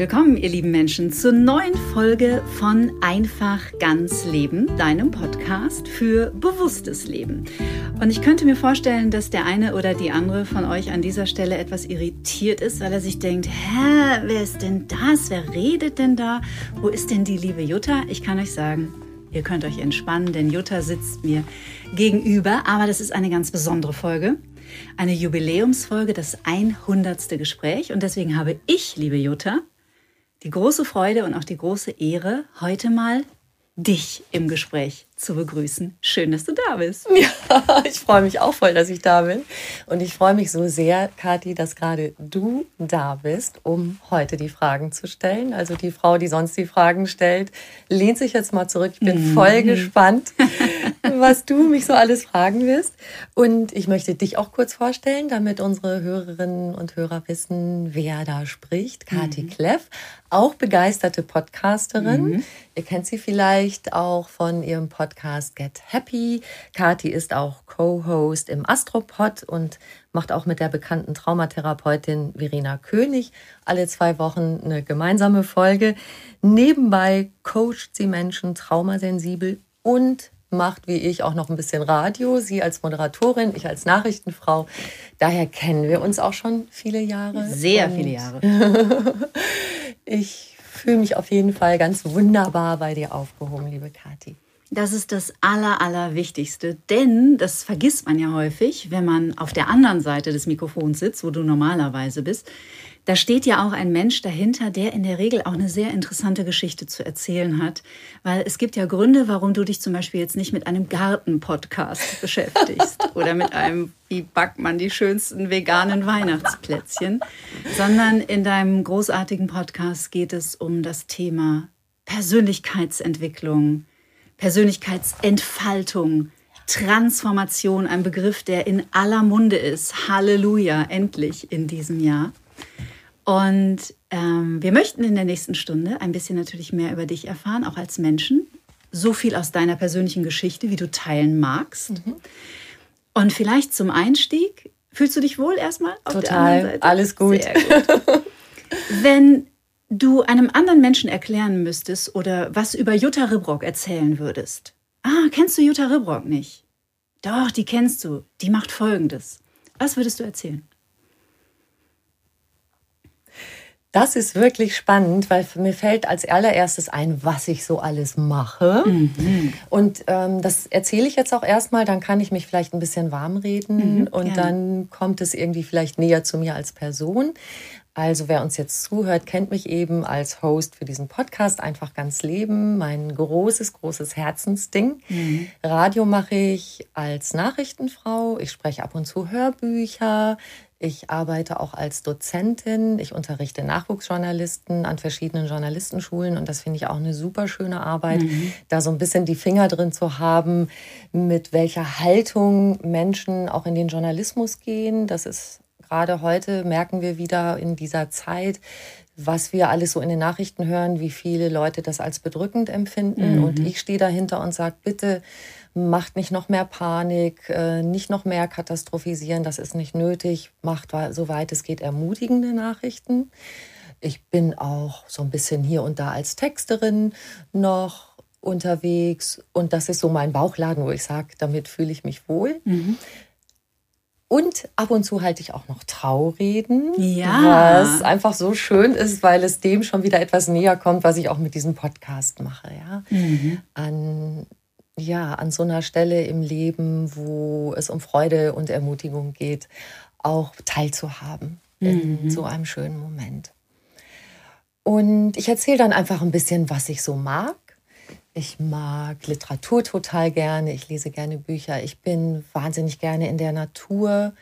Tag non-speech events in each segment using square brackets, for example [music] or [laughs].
Willkommen, ihr lieben Menschen, zur neuen Folge von Einfach ganz Leben, deinem Podcast für bewusstes Leben. Und ich könnte mir vorstellen, dass der eine oder die andere von euch an dieser Stelle etwas irritiert ist, weil er sich denkt, hä, wer ist denn das? Wer redet denn da? Wo ist denn die liebe Jutta? Ich kann euch sagen, ihr könnt euch entspannen, denn Jutta sitzt mir gegenüber, aber das ist eine ganz besondere Folge eine Jubiläumsfolge, das 100. Gespräch. Und deswegen habe ich, liebe Jutta, die große Freude und auch die große Ehre, heute mal dich im Gespräch zu begrüßen. Schön, dass du da bist. Ja, [laughs] ich freue mich auch voll, dass ich da bin. Und ich freue mich so sehr, Kathi, dass gerade du da bist, um heute die Fragen zu stellen. Also die Frau, die sonst die Fragen stellt, lehnt sich jetzt mal zurück. Ich bin mhm. voll gespannt, [laughs] was du mich so alles fragen wirst. Und ich möchte dich auch kurz vorstellen, damit unsere Hörerinnen und Hörer wissen, wer da spricht. Kathi mhm. Kleff, auch begeisterte Podcasterin. Mhm. Ihr kennt sie vielleicht auch von ihrem Podcast Get Happy. Kathi ist auch Co-Host im Astropod und macht auch mit der bekannten Traumatherapeutin Verena König alle zwei Wochen eine gemeinsame Folge. Nebenbei coacht sie Menschen traumasensibel und macht wie ich auch noch ein bisschen Radio. Sie als Moderatorin, ich als Nachrichtenfrau. Daher kennen wir uns auch schon viele Jahre. Sehr viele Jahre. [laughs] ich fühle mich auf jeden Fall ganz wunderbar bei dir aufgehoben, liebe Kathi. Das ist das Aller, Allerwichtigste, denn das vergisst man ja häufig, wenn man auf der anderen Seite des Mikrofons sitzt, wo du normalerweise bist. Da steht ja auch ein Mensch dahinter, der in der Regel auch eine sehr interessante Geschichte zu erzählen hat. Weil es gibt ja Gründe, warum du dich zum Beispiel jetzt nicht mit einem Garten-Podcast [laughs] beschäftigst oder mit einem, wie backt man die schönsten veganen Weihnachtsplätzchen, sondern in deinem großartigen Podcast geht es um das Thema Persönlichkeitsentwicklung, Persönlichkeitsentfaltung, Transformation, ein Begriff, der in aller Munde ist. Halleluja, endlich in diesem Jahr. Und ähm, wir möchten in der nächsten Stunde ein bisschen natürlich mehr über dich erfahren, auch als Menschen. So viel aus deiner persönlichen Geschichte, wie du teilen magst. Mhm. Und vielleicht zum Einstieg, fühlst du dich wohl erstmal? Total, alles gut. gut. [laughs] Wenn du einem anderen Menschen erklären müsstest oder was über Jutta Ribrock erzählen würdest. Ah, kennst du Jutta Ribrock nicht? Doch, die kennst du. Die macht Folgendes. Was würdest du erzählen? Das ist wirklich spannend, weil mir fällt als allererstes ein, was ich so alles mache. Mhm. Und ähm, das erzähle ich jetzt auch erstmal, dann kann ich mich vielleicht ein bisschen warm reden mhm, und gerne. dann kommt es irgendwie vielleicht näher zu mir als Person. Also wer uns jetzt zuhört, kennt mich eben als Host für diesen Podcast Einfach ganz Leben, mein großes, großes Herzensding. Mhm. Radio mache ich als Nachrichtenfrau, ich spreche ab und zu Hörbücher, ich arbeite auch als Dozentin. Ich unterrichte Nachwuchsjournalisten an verschiedenen Journalistenschulen und das finde ich auch eine super schöne Arbeit, mhm. da so ein bisschen die Finger drin zu haben, mit welcher Haltung Menschen auch in den Journalismus gehen. Das ist gerade heute, merken wir wieder in dieser Zeit, was wir alles so in den Nachrichten hören, wie viele Leute das als bedrückend empfinden. Mhm. Und ich stehe dahinter und sage, bitte, macht nicht noch mehr Panik, äh, nicht noch mehr katastrophisieren, das ist nicht nötig, macht soweit es geht ermutigende Nachrichten. Ich bin auch so ein bisschen hier und da als Texterin noch unterwegs und das ist so mein Bauchladen, wo ich sage, damit fühle ich mich wohl. Mhm. Und ab und zu halte ich auch noch Traureden, ja. was einfach so schön ist, weil es dem schon wieder etwas näher kommt, was ich auch mit diesem Podcast mache. Ja? Mhm. An ja, an so einer Stelle im Leben, wo es um Freude und Ermutigung geht, auch teilzuhaben in mhm. so einem schönen Moment. Und ich erzähle dann einfach ein bisschen, was ich so mag. Ich mag Literatur total gerne, ich lese gerne Bücher, ich bin wahnsinnig gerne in der Natur.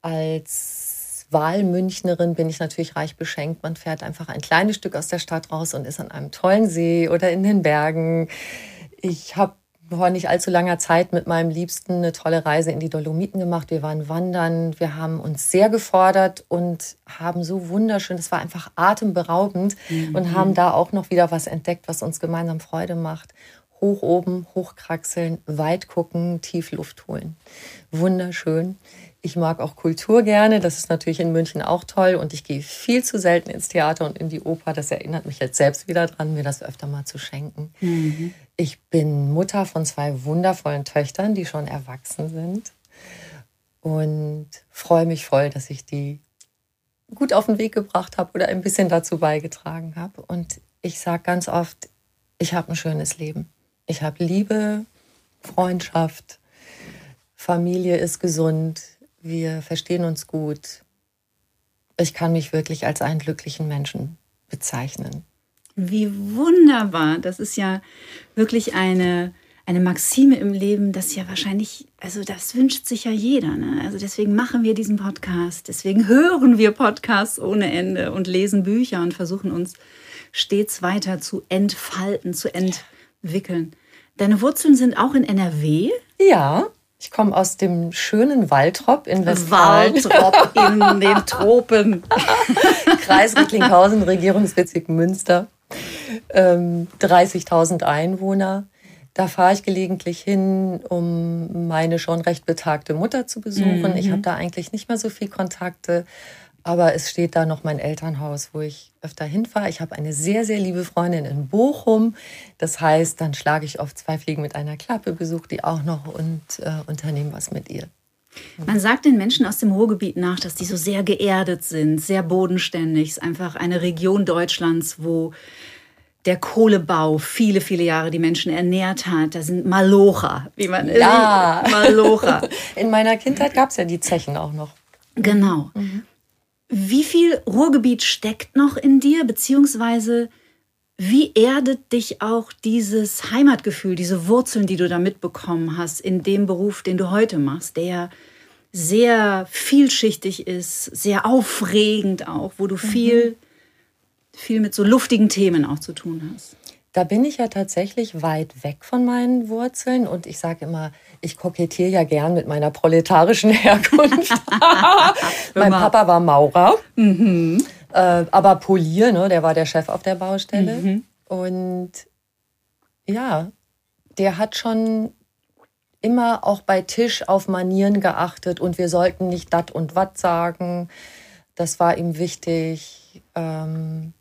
Als Wahlmünchnerin bin ich natürlich reich beschenkt. Man fährt einfach ein kleines Stück aus der Stadt raus und ist an einem tollen See oder in den Bergen. Ich habe vor nicht allzu langer Zeit mit meinem Liebsten eine tolle Reise in die Dolomiten gemacht. Wir waren wandern, wir haben uns sehr gefordert und haben so wunderschön, es war einfach atemberaubend mhm. und haben da auch noch wieder was entdeckt, was uns gemeinsam Freude macht. Hoch oben, hochkraxeln, weit gucken, tief Luft holen. Wunderschön. Ich mag auch Kultur gerne. Das ist natürlich in München auch toll. Und ich gehe viel zu selten ins Theater und in die Oper. Das erinnert mich jetzt selbst wieder dran, mir das öfter mal zu schenken. Mhm. Ich bin Mutter von zwei wundervollen Töchtern, die schon erwachsen sind. Und freue mich voll, dass ich die gut auf den Weg gebracht habe oder ein bisschen dazu beigetragen habe. Und ich sage ganz oft, ich habe ein schönes Leben. Ich habe Liebe, Freundschaft, Familie ist gesund, wir verstehen uns gut. Ich kann mich wirklich als einen glücklichen Menschen bezeichnen. Wie wunderbar. Das ist ja wirklich eine, eine Maxime im Leben, das ja wahrscheinlich, also das wünscht sich ja jeder. Ne? Also deswegen machen wir diesen Podcast, deswegen [laughs] hören wir Podcasts ohne Ende und lesen Bücher und versuchen uns stets weiter zu entfalten, zu entwickeln. Deine Wurzeln sind auch in NRW? Ja. Ich komme aus dem schönen Waltrop in Westfalen. Waltrop in den [laughs] Tropen. Kreis Recklinghausen, Regierungsbezirk Münster. Ähm, 30.000 Einwohner. Da fahre ich gelegentlich hin, um meine schon recht betagte Mutter zu besuchen. Mhm. Ich habe da eigentlich nicht mehr so viel Kontakte. Aber es steht da noch mein Elternhaus, wo ich öfter hinfahre. Ich habe eine sehr, sehr liebe Freundin in Bochum. Das heißt, dann schlage ich oft zwei Fliegen mit einer Klappe, besuche die auch noch und äh, unternehme was mit ihr. Man sagt den Menschen aus dem Ruhrgebiet nach, dass die so sehr geerdet sind, sehr bodenständig. Es ist einfach eine Region Deutschlands, wo der Kohlebau viele, viele Jahre die Menschen ernährt hat. Da sind Malocher, wie man ja. [laughs] Malocher. In meiner Kindheit gab es ja die Zechen auch noch. Genau. Mhm. Wie viel Ruhrgebiet steckt noch in dir, beziehungsweise wie erdet dich auch dieses Heimatgefühl, diese Wurzeln, die du da mitbekommen hast in dem Beruf, den du heute machst, der sehr vielschichtig ist, sehr aufregend auch, wo du mhm. viel, viel mit so luftigen Themen auch zu tun hast? Da bin ich ja tatsächlich weit weg von meinen Wurzeln und ich sage immer, ich kokettiere ja gern mit meiner proletarischen [laughs] Herkunft. [laughs] mein Papa war Maurer, mhm. äh, aber Polier, ne, der war der Chef auf der Baustelle. Mhm. Und ja, der hat schon immer auch bei Tisch auf Manieren geachtet und wir sollten nicht dat und wat sagen. Das war ihm wichtig. Ähm,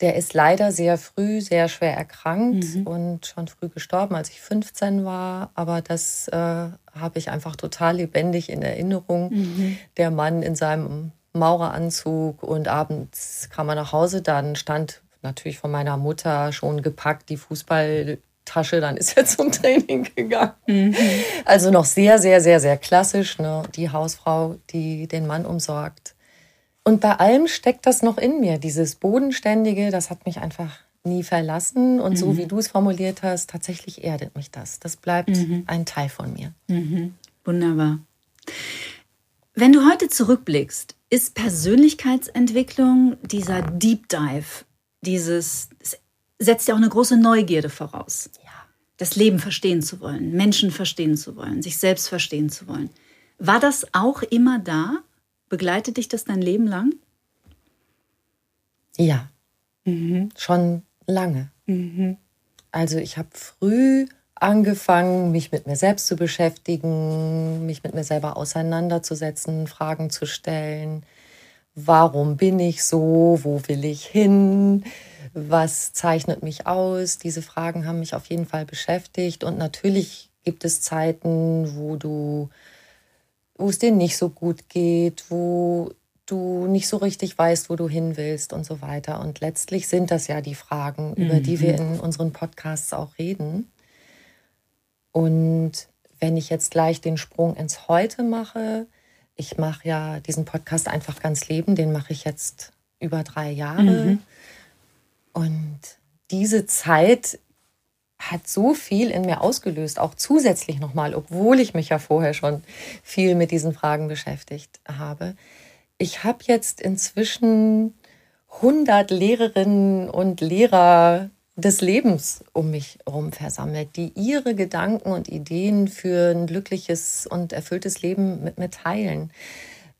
der ist leider sehr früh, sehr schwer erkrankt mhm. und schon früh gestorben, als ich 15 war. Aber das äh, habe ich einfach total lebendig in Erinnerung. Mhm. Der Mann in seinem Maureranzug und abends kam er nach Hause, dann stand natürlich von meiner Mutter schon gepackt die Fußballtasche, dann ist er [laughs] zum Training gegangen. Mhm. Also noch sehr, sehr, sehr, sehr klassisch, ne? die Hausfrau, die den Mann umsorgt. Und bei allem steckt das noch in mir. Dieses Bodenständige, das hat mich einfach nie verlassen. Und mhm. so wie du es formuliert hast, tatsächlich erdet mich das. Das bleibt mhm. ein Teil von mir. Mhm. Wunderbar. Wenn du heute zurückblickst, ist Persönlichkeitsentwicklung dieser Deep Dive, dieses setzt ja auch eine große Neugierde voraus. Ja. Das Leben verstehen zu wollen, Menschen verstehen zu wollen, sich selbst verstehen zu wollen. War das auch immer da? Begleitet dich das dein Leben lang? Ja, mhm. schon lange. Mhm. Also ich habe früh angefangen, mich mit mir selbst zu beschäftigen, mich mit mir selber auseinanderzusetzen, Fragen zu stellen. Warum bin ich so? Wo will ich hin? Was zeichnet mich aus? Diese Fragen haben mich auf jeden Fall beschäftigt. Und natürlich gibt es Zeiten, wo du, wo es dir nicht so gut geht, wo du nicht so richtig weißt, wo du hin willst und so weiter. Und letztlich sind das ja die Fragen, über mhm. die wir mhm. in unseren Podcasts auch reden. Und wenn ich jetzt gleich den Sprung ins Heute mache, ich mache ja diesen Podcast einfach ganz leben, den mache ich jetzt über drei Jahre. Mhm. Und diese Zeit hat so viel in mir ausgelöst, auch zusätzlich nochmal, obwohl ich mich ja vorher schon viel mit diesen Fragen beschäftigt habe. Ich habe jetzt inzwischen 100 Lehrerinnen und Lehrer des Lebens um mich herum versammelt, die ihre Gedanken und Ideen für ein glückliches und erfülltes Leben mit mir teilen.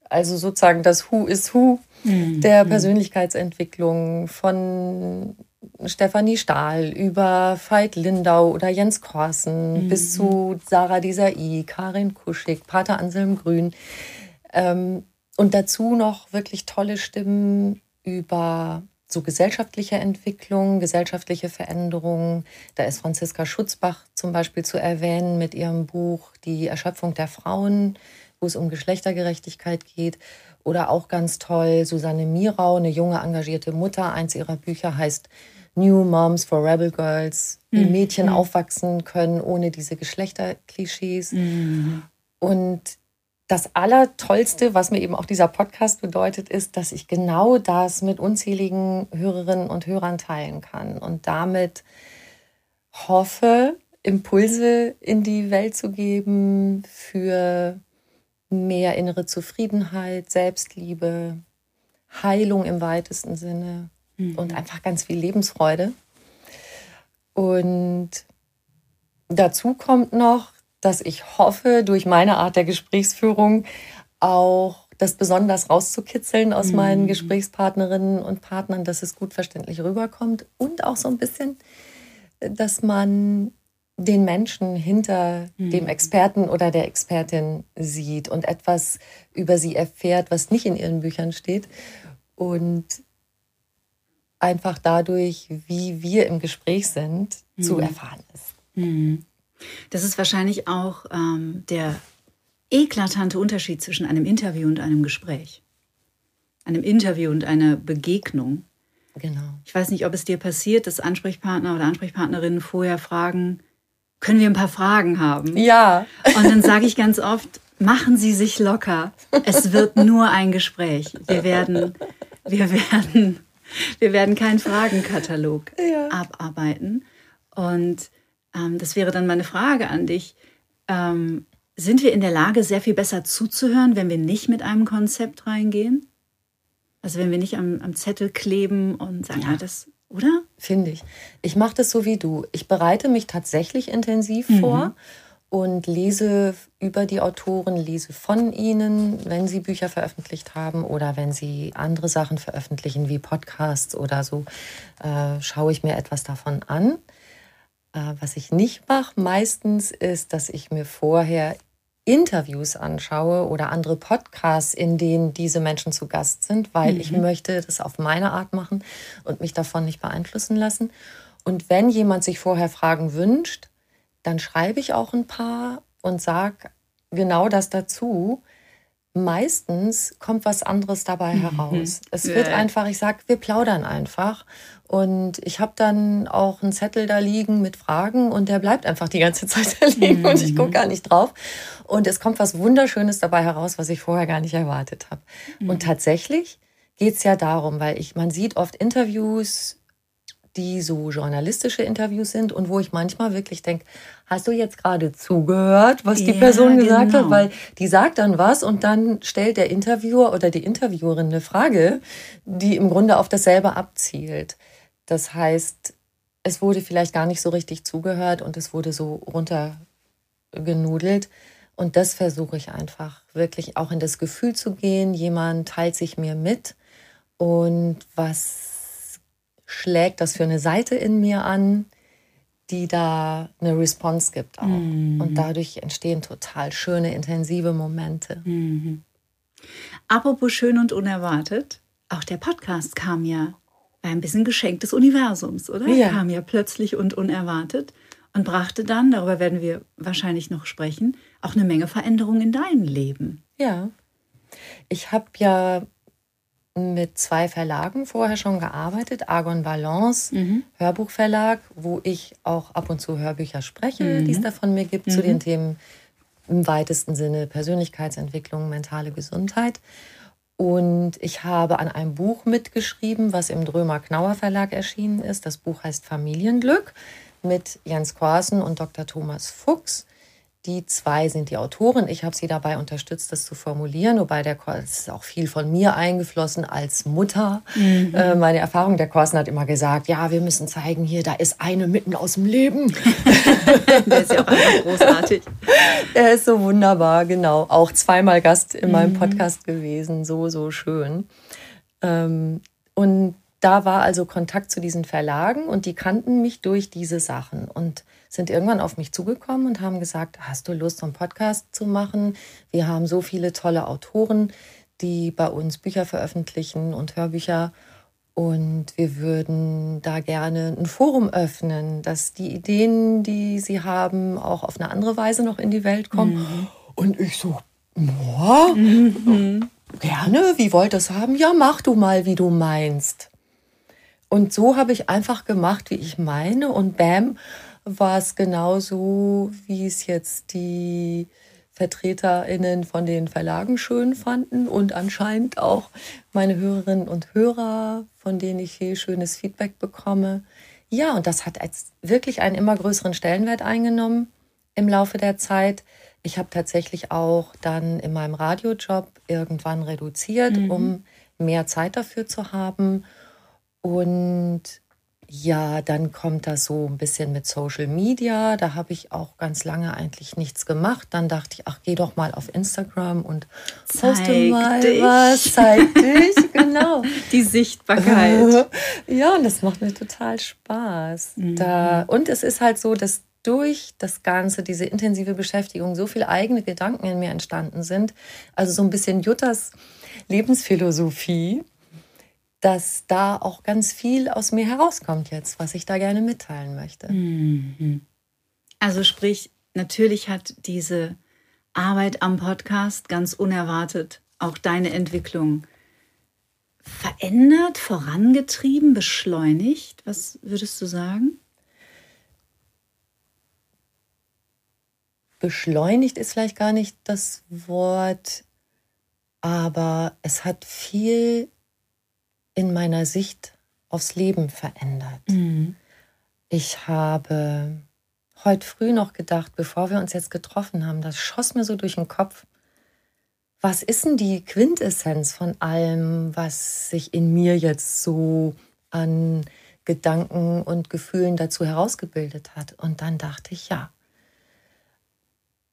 Also sozusagen das Who is Who mhm. der Persönlichkeitsentwicklung von Stefanie Stahl über Veit Lindau oder Jens Korsen mhm. bis zu Sarah Desai, Karin Kuschig, Pater Anselm Grün. Ähm, und dazu noch wirklich tolle Stimmen über so gesellschaftliche Entwicklung, gesellschaftliche Veränderungen. Da ist Franziska Schutzbach zum Beispiel zu erwähnen mit ihrem Buch Die Erschöpfung der Frauen, wo es um Geschlechtergerechtigkeit geht. Oder auch ganz toll Susanne Mirau, eine junge engagierte Mutter. Eins ihrer Bücher heißt New Moms for Rebel Girls, wie mhm. Mädchen mhm. aufwachsen können ohne diese Geschlechterklischees. Mhm. Und das Allertollste, was mir eben auch dieser Podcast bedeutet, ist, dass ich genau das mit unzähligen Hörerinnen und Hörern teilen kann und damit hoffe, Impulse in die Welt zu geben für mehr innere Zufriedenheit, Selbstliebe, Heilung im weitesten Sinne mhm. und einfach ganz viel Lebensfreude. Und dazu kommt noch, dass ich hoffe, durch meine Art der Gesprächsführung auch das besonders rauszukitzeln aus mhm. meinen Gesprächspartnerinnen und Partnern, dass es gut verständlich rüberkommt und auch so ein bisschen, dass man den Menschen hinter mhm. dem Experten oder der Expertin sieht und etwas über sie erfährt, was nicht in ihren Büchern steht und einfach dadurch, wie wir im Gespräch sind, mhm. zu erfahren ist. Mhm. Das ist wahrscheinlich auch ähm, der eklatante Unterschied zwischen einem Interview und einem Gespräch. Einem Interview und einer Begegnung. Genau. Ich weiß nicht, ob es dir passiert, dass Ansprechpartner oder Ansprechpartnerinnen vorher fragen, können wir ein paar Fragen haben? Ja. Und dann sage ich ganz oft, machen Sie sich locker. Es wird nur ein Gespräch. Wir werden, wir werden, wir werden keinen Fragenkatalog ja. abarbeiten. Und ähm, das wäre dann meine Frage an dich. Ähm, sind wir in der Lage, sehr viel besser zuzuhören, wenn wir nicht mit einem Konzept reingehen? Also wenn wir nicht am, am Zettel kleben und sagen, ja. ah, das, oder? Finde ich. Ich mache das so wie du. Ich bereite mich tatsächlich intensiv mhm. vor und lese über die Autoren, lese von ihnen, wenn sie Bücher veröffentlicht haben oder wenn sie andere Sachen veröffentlichen wie Podcasts oder so, äh, schaue ich mir etwas davon an. Äh, was ich nicht mache meistens ist, dass ich mir vorher Interviews anschaue oder andere Podcasts, in denen diese Menschen zu Gast sind, weil mhm. ich möchte das auf meine Art machen und mich davon nicht beeinflussen lassen. Und wenn jemand sich vorher Fragen wünscht, dann schreibe ich auch ein paar und sage genau das dazu. Meistens kommt was anderes dabei mhm. heraus. Es wird einfach, ich sage, wir plaudern einfach und ich habe dann auch einen Zettel da liegen mit Fragen und der bleibt einfach die ganze [laughs] Zeit da liegen mhm. und ich gucke gar nicht drauf. Und es kommt was Wunderschönes dabei heraus, was ich vorher gar nicht erwartet habe. Mhm. Und tatsächlich geht es ja darum, weil ich, man sieht oft Interviews, die so journalistische Interviews sind und wo ich manchmal wirklich denke, hast du jetzt gerade zugehört, was die Ja, Person gesagt genau. hat? Weil die sagt dann was und dann stellt der Interviewer oder die Interviewerin eine Frage, die im Grunde auf dasselbe abzielt. Das heißt, es wurde vielleicht gar nicht so richtig zugehört und es wurde so runtergenudelt. Und das versuche ich einfach wirklich auch in das Gefühl zu gehen. Jemand teilt sich mir mit und was schlägt das für eine Seite in mir an, die da eine Response gibt auch. Und dadurch entstehen total schöne, intensive Momente. Apropos schön und unerwartet, auch der Podcast kam ja, ein bisschen Geschenk des Universums, oder? Ja. Kam ja plötzlich und unerwartet und brachte dann, darüber werden wir wahrscheinlich noch sprechen, auch eine Menge Veränderungen in deinem Leben. Ja. Ich habe ja mit zwei Verlagen vorher schon gearbeitet. Argon Balance, Hörbuchverlag, wo ich auch ab und zu Hörbücher spreche, die es da von mir gibt, zu den Themen im weitesten Sinne Persönlichkeitsentwicklung, mentale Gesundheit. Und ich habe an einem Buch mitgeschrieben, was im Drömer Knauer Verlag erschienen ist. Das Buch heißt Familienglück mit Jens Korsen und Dr. Thomas Fuchs. Die zwei sind die Autoren. Ich habe sie dabei unterstützt, das zu formulieren, wobei der Kors es ist auch viel von mir eingeflossen als Mutter. Äh, meine Erfahrung, der Korsen hat immer gesagt, ja, wir müssen zeigen, hier, da ist eine mitten aus dem Leben. [laughs] Der ist ja auch einfach großartig. [laughs] Er ist so wunderbar, genau. Auch zweimal Gast in meinem Podcast gewesen. So, so schön. Ähm, und da war also Kontakt zu diesen Verlagen und die kannten mich durch diese Sachen und sind irgendwann auf mich zugekommen und haben gesagt, hast du Lust, so einen Podcast zu machen? Wir haben so viele tolle Autoren, die bei uns Bücher veröffentlichen und Hörbücher. Und wir würden da gerne ein Forum öffnen, dass die Ideen, die sie haben, auch auf eine andere Weise noch in die Welt kommen. Und ich so, ja, gerne, wie wollt ihr es haben? Ja, mach du mal, wie du meinst. Und so habe ich einfach gemacht, wie ich meine. Und bam, war es genauso, wie es jetzt die VertreterInnen von den Verlagen schön fanden und anscheinend auch meine Hörerinnen und Hörer, von denen ich viel schönes Feedback bekomme. Ja, und das hat als wirklich einen immer größeren Stellenwert eingenommen im Laufe der Zeit. Ich habe tatsächlich auch dann in meinem Radiojob irgendwann reduziert, um mehr Zeit dafür zu haben. Und ja, dann kommt das so ein bisschen mit Social Media. Da habe ich auch ganz lange eigentlich nichts gemacht. Dann dachte ich, ach, geh doch mal auf Instagram und poste Zeig mal dich. was. Zeig dich, [laughs] genau. Die Sichtbarkeit. [laughs] Ja, und das macht mir total Spaß. Mhm. Da, und es ist halt so, dass durch das Ganze, diese intensive Beschäftigung, so viele eigene Gedanken in mir entstanden sind. Also so ein bisschen Juttas Lebensphilosophie, dass da auch ganz viel aus mir herauskommt jetzt, was ich da gerne mitteilen möchte. Also sprich, natürlich hat diese Arbeit am Podcast ganz unerwartet auch deine Entwicklung verändert, vorangetrieben, beschleunigt. Was würdest du sagen? beschleunigt ist vielleicht gar nicht das Wort, aber es hat viel in meiner Sicht aufs Leben verändert. Ich habe heute früh noch gedacht, bevor wir uns jetzt getroffen haben, das schoss mir so durch den Kopf. Was ist denn die Quintessenz von allem, was sich in mir jetzt so an Gedanken und Gefühlen dazu herausgebildet hat? Und dann dachte ich, ja,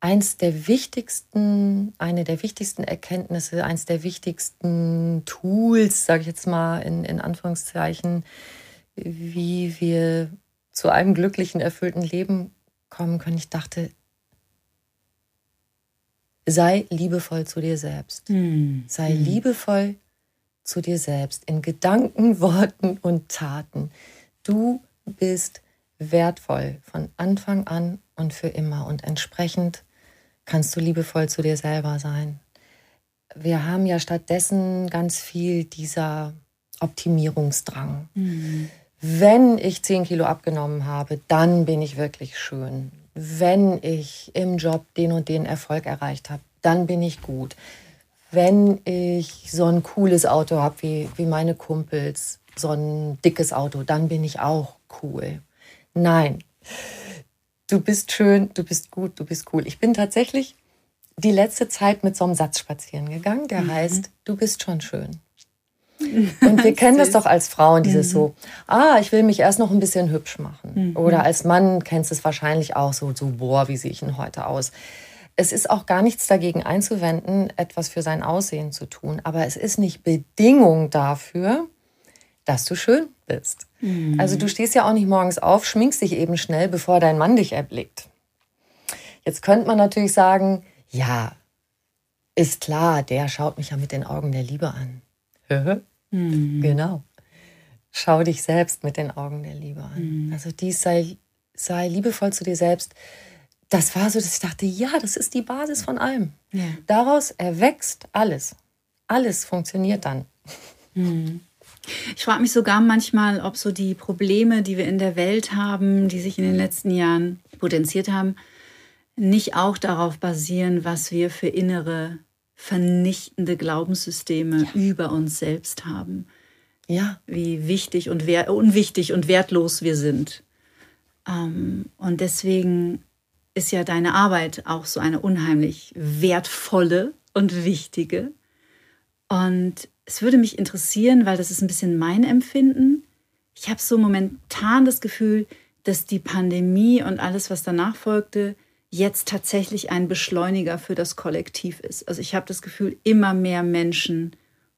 eins der wichtigsten, eine der wichtigsten Erkenntnisse, eins der wichtigsten Tools, sage ich jetzt mal in, in Anführungszeichen, wie wir zu einem glücklichen, erfüllten Leben kommen können. Ich dachte, sei liebevoll zu dir selbst. Sei liebevoll zu dir selbst in Gedanken, [laughs] Worten und Taten. Du bist wertvoll von Anfang an und für immer und entsprechend kannst du liebevoll zu dir selber sein. Wir haben ja stattdessen ganz viel dieser Optimierungsdrang. Wenn ich 10 Kilo abgenommen habe, dann bin ich wirklich schön. Wenn ich im Job den und den Erfolg erreicht habe, dann bin ich gut. wenn ich so ein cooles Auto habe wie, wie meine Kumpels, so ein dickes Auto, dann bin ich auch cool. Nein, du bist schön, du bist gut, du bist cool. Ich bin tatsächlich die letzte Zeit mit so einem Satz spazieren gegangen, der mhm. heißt, du bist schon schön. [laughs] Und wir kennen das doch als Frauen, dieses mhm. so, ah, ich will mich erst noch ein bisschen hübsch machen. Mhm. Oder als Mann kennst du es wahrscheinlich auch so, so, boah, wie sehe ich denn heute aus? Es ist auch gar nichts dagegen einzuwenden, etwas für sein Aussehen zu tun. Aber es ist nicht Bedingung dafür, dass du schön bist. Mhm. Also du stehst ja auch nicht morgens auf, schminkst dich eben schnell, bevor dein Mann dich erblickt. Jetzt könnte man natürlich sagen, ja, ist klar, der schaut mich ja mit den Augen der Liebe an. mhm. Genau. Schau dich selbst mit den Augen der Liebe an. Mhm. Also dies sei, sei liebevoll zu dir selbst. Das war so, dass ich dachte, ja, das ist die Basis von allem. Ja. Daraus erwächst alles. Alles funktioniert dann. Mhm. Ich frage mich sogar manchmal, ob so die Probleme, die wir in der Welt haben, die sich in den letzten Jahren potenziert haben, nicht auch darauf basieren, was wir für innere vernichtende Glaubenssysteme ja. über uns selbst haben. Ja. Wie wichtig und unwichtig und wertlos wir sind. Ähm, und deswegen ist ja deine Arbeit auch so eine unheimlich wertvolle und wichtige. Und es würde mich interessieren, weil das ist ein bisschen mein Empfinden. Ich habe so momentan das Gefühl, dass die Pandemie und alles, was danach folgte, jetzt tatsächlich ein Beschleuniger für das Kollektiv ist. Also ich habe das Gefühl, immer mehr Menschen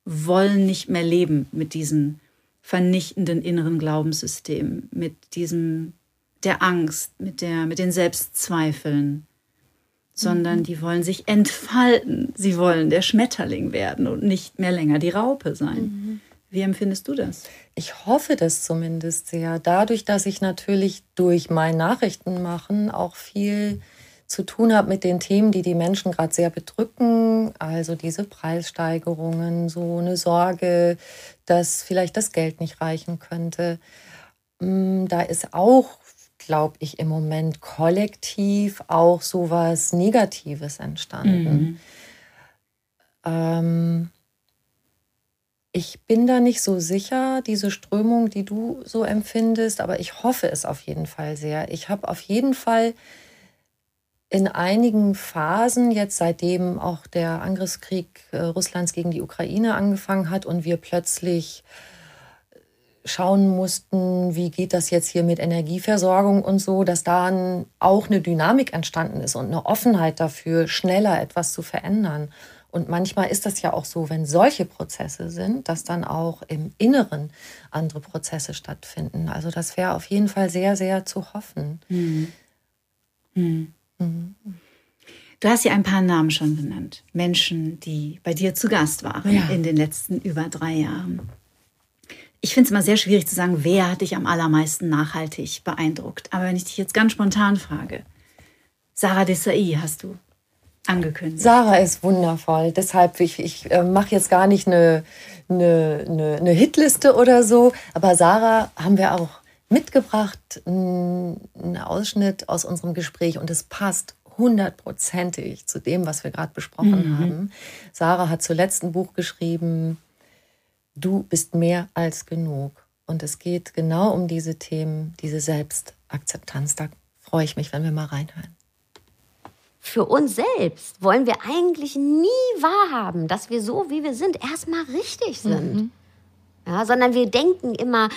wollen nicht mehr leben mit diesem vernichtenden inneren Glaubenssystem, mit diesem der Angst, mit der mit den Selbstzweifeln, sondern mhm. die wollen sich entfalten. Sie wollen der Schmetterling werden und nicht mehr länger die Raupe sein. Mhm. Wie empfindest du das? Ich hoffe das zumindest sehr. Dadurch, dass ich natürlich durch mein Nachrichtenmachen auch viel zu tun habe mit den Themen, die die Menschen gerade sehr bedrücken, also diese Preissteigerungen, so eine Sorge, dass vielleicht das Geld nicht reichen könnte. Mm, da ist auch, glaube ich, im Moment kollektiv auch so was Negatives entstanden. Mhm. Ähm, ich bin da nicht so sicher, diese Strömung, die du so empfindest, aber ich hoffe es auf jeden Fall sehr. Ich habe auf jeden Fall in einigen Phasen, jetzt seitdem auch der Angriffskrieg äh, Russlands gegen die Ukraine angefangen hat und wir plötzlich schauen mussten, wie geht das jetzt hier mit Energieversorgung und so, dass da auch eine Dynamik entstanden ist und eine Offenheit dafür, schneller etwas zu verändern. Und manchmal ist das ja auch so, wenn solche Prozesse sind, dass dann auch im Inneren andere Prozesse stattfinden. Also das wäre auf jeden Fall sehr, sehr zu hoffen. Mhm. Mhm. Du hast ja ein paar Namen schon genannt. Menschen, die bei dir zu Gast waren ja. in den letzten über drei Jahren. Ich finde es immer sehr schwierig zu sagen, wer hat dich am allermeisten nachhaltig beeindruckt. Aber wenn ich dich jetzt ganz spontan frage, Sarah Desai hast du angekündigt. Sarah ist wundervoll. Deshalb, ich, ich äh, mache jetzt gar nicht eine, eine, eine, eine Hitliste oder so. Aber Sarah haben wir auch mitgebracht, einen Ausschnitt aus unserem Gespräch und es passt hundertprozentig zu dem, was wir gerade besprochen mhm. haben. Sarah hat zuletzt ein Buch geschrieben, Du bist mehr als genug. Und es geht genau um diese Themen, diese Selbstakzeptanz. Da freue ich mich, wenn wir mal reinhören. Für uns selbst wollen wir eigentlich nie wahrhaben, dass wir so, wie wir sind, erstmal richtig sind. Mhm. Ja, sondern wir denken immer,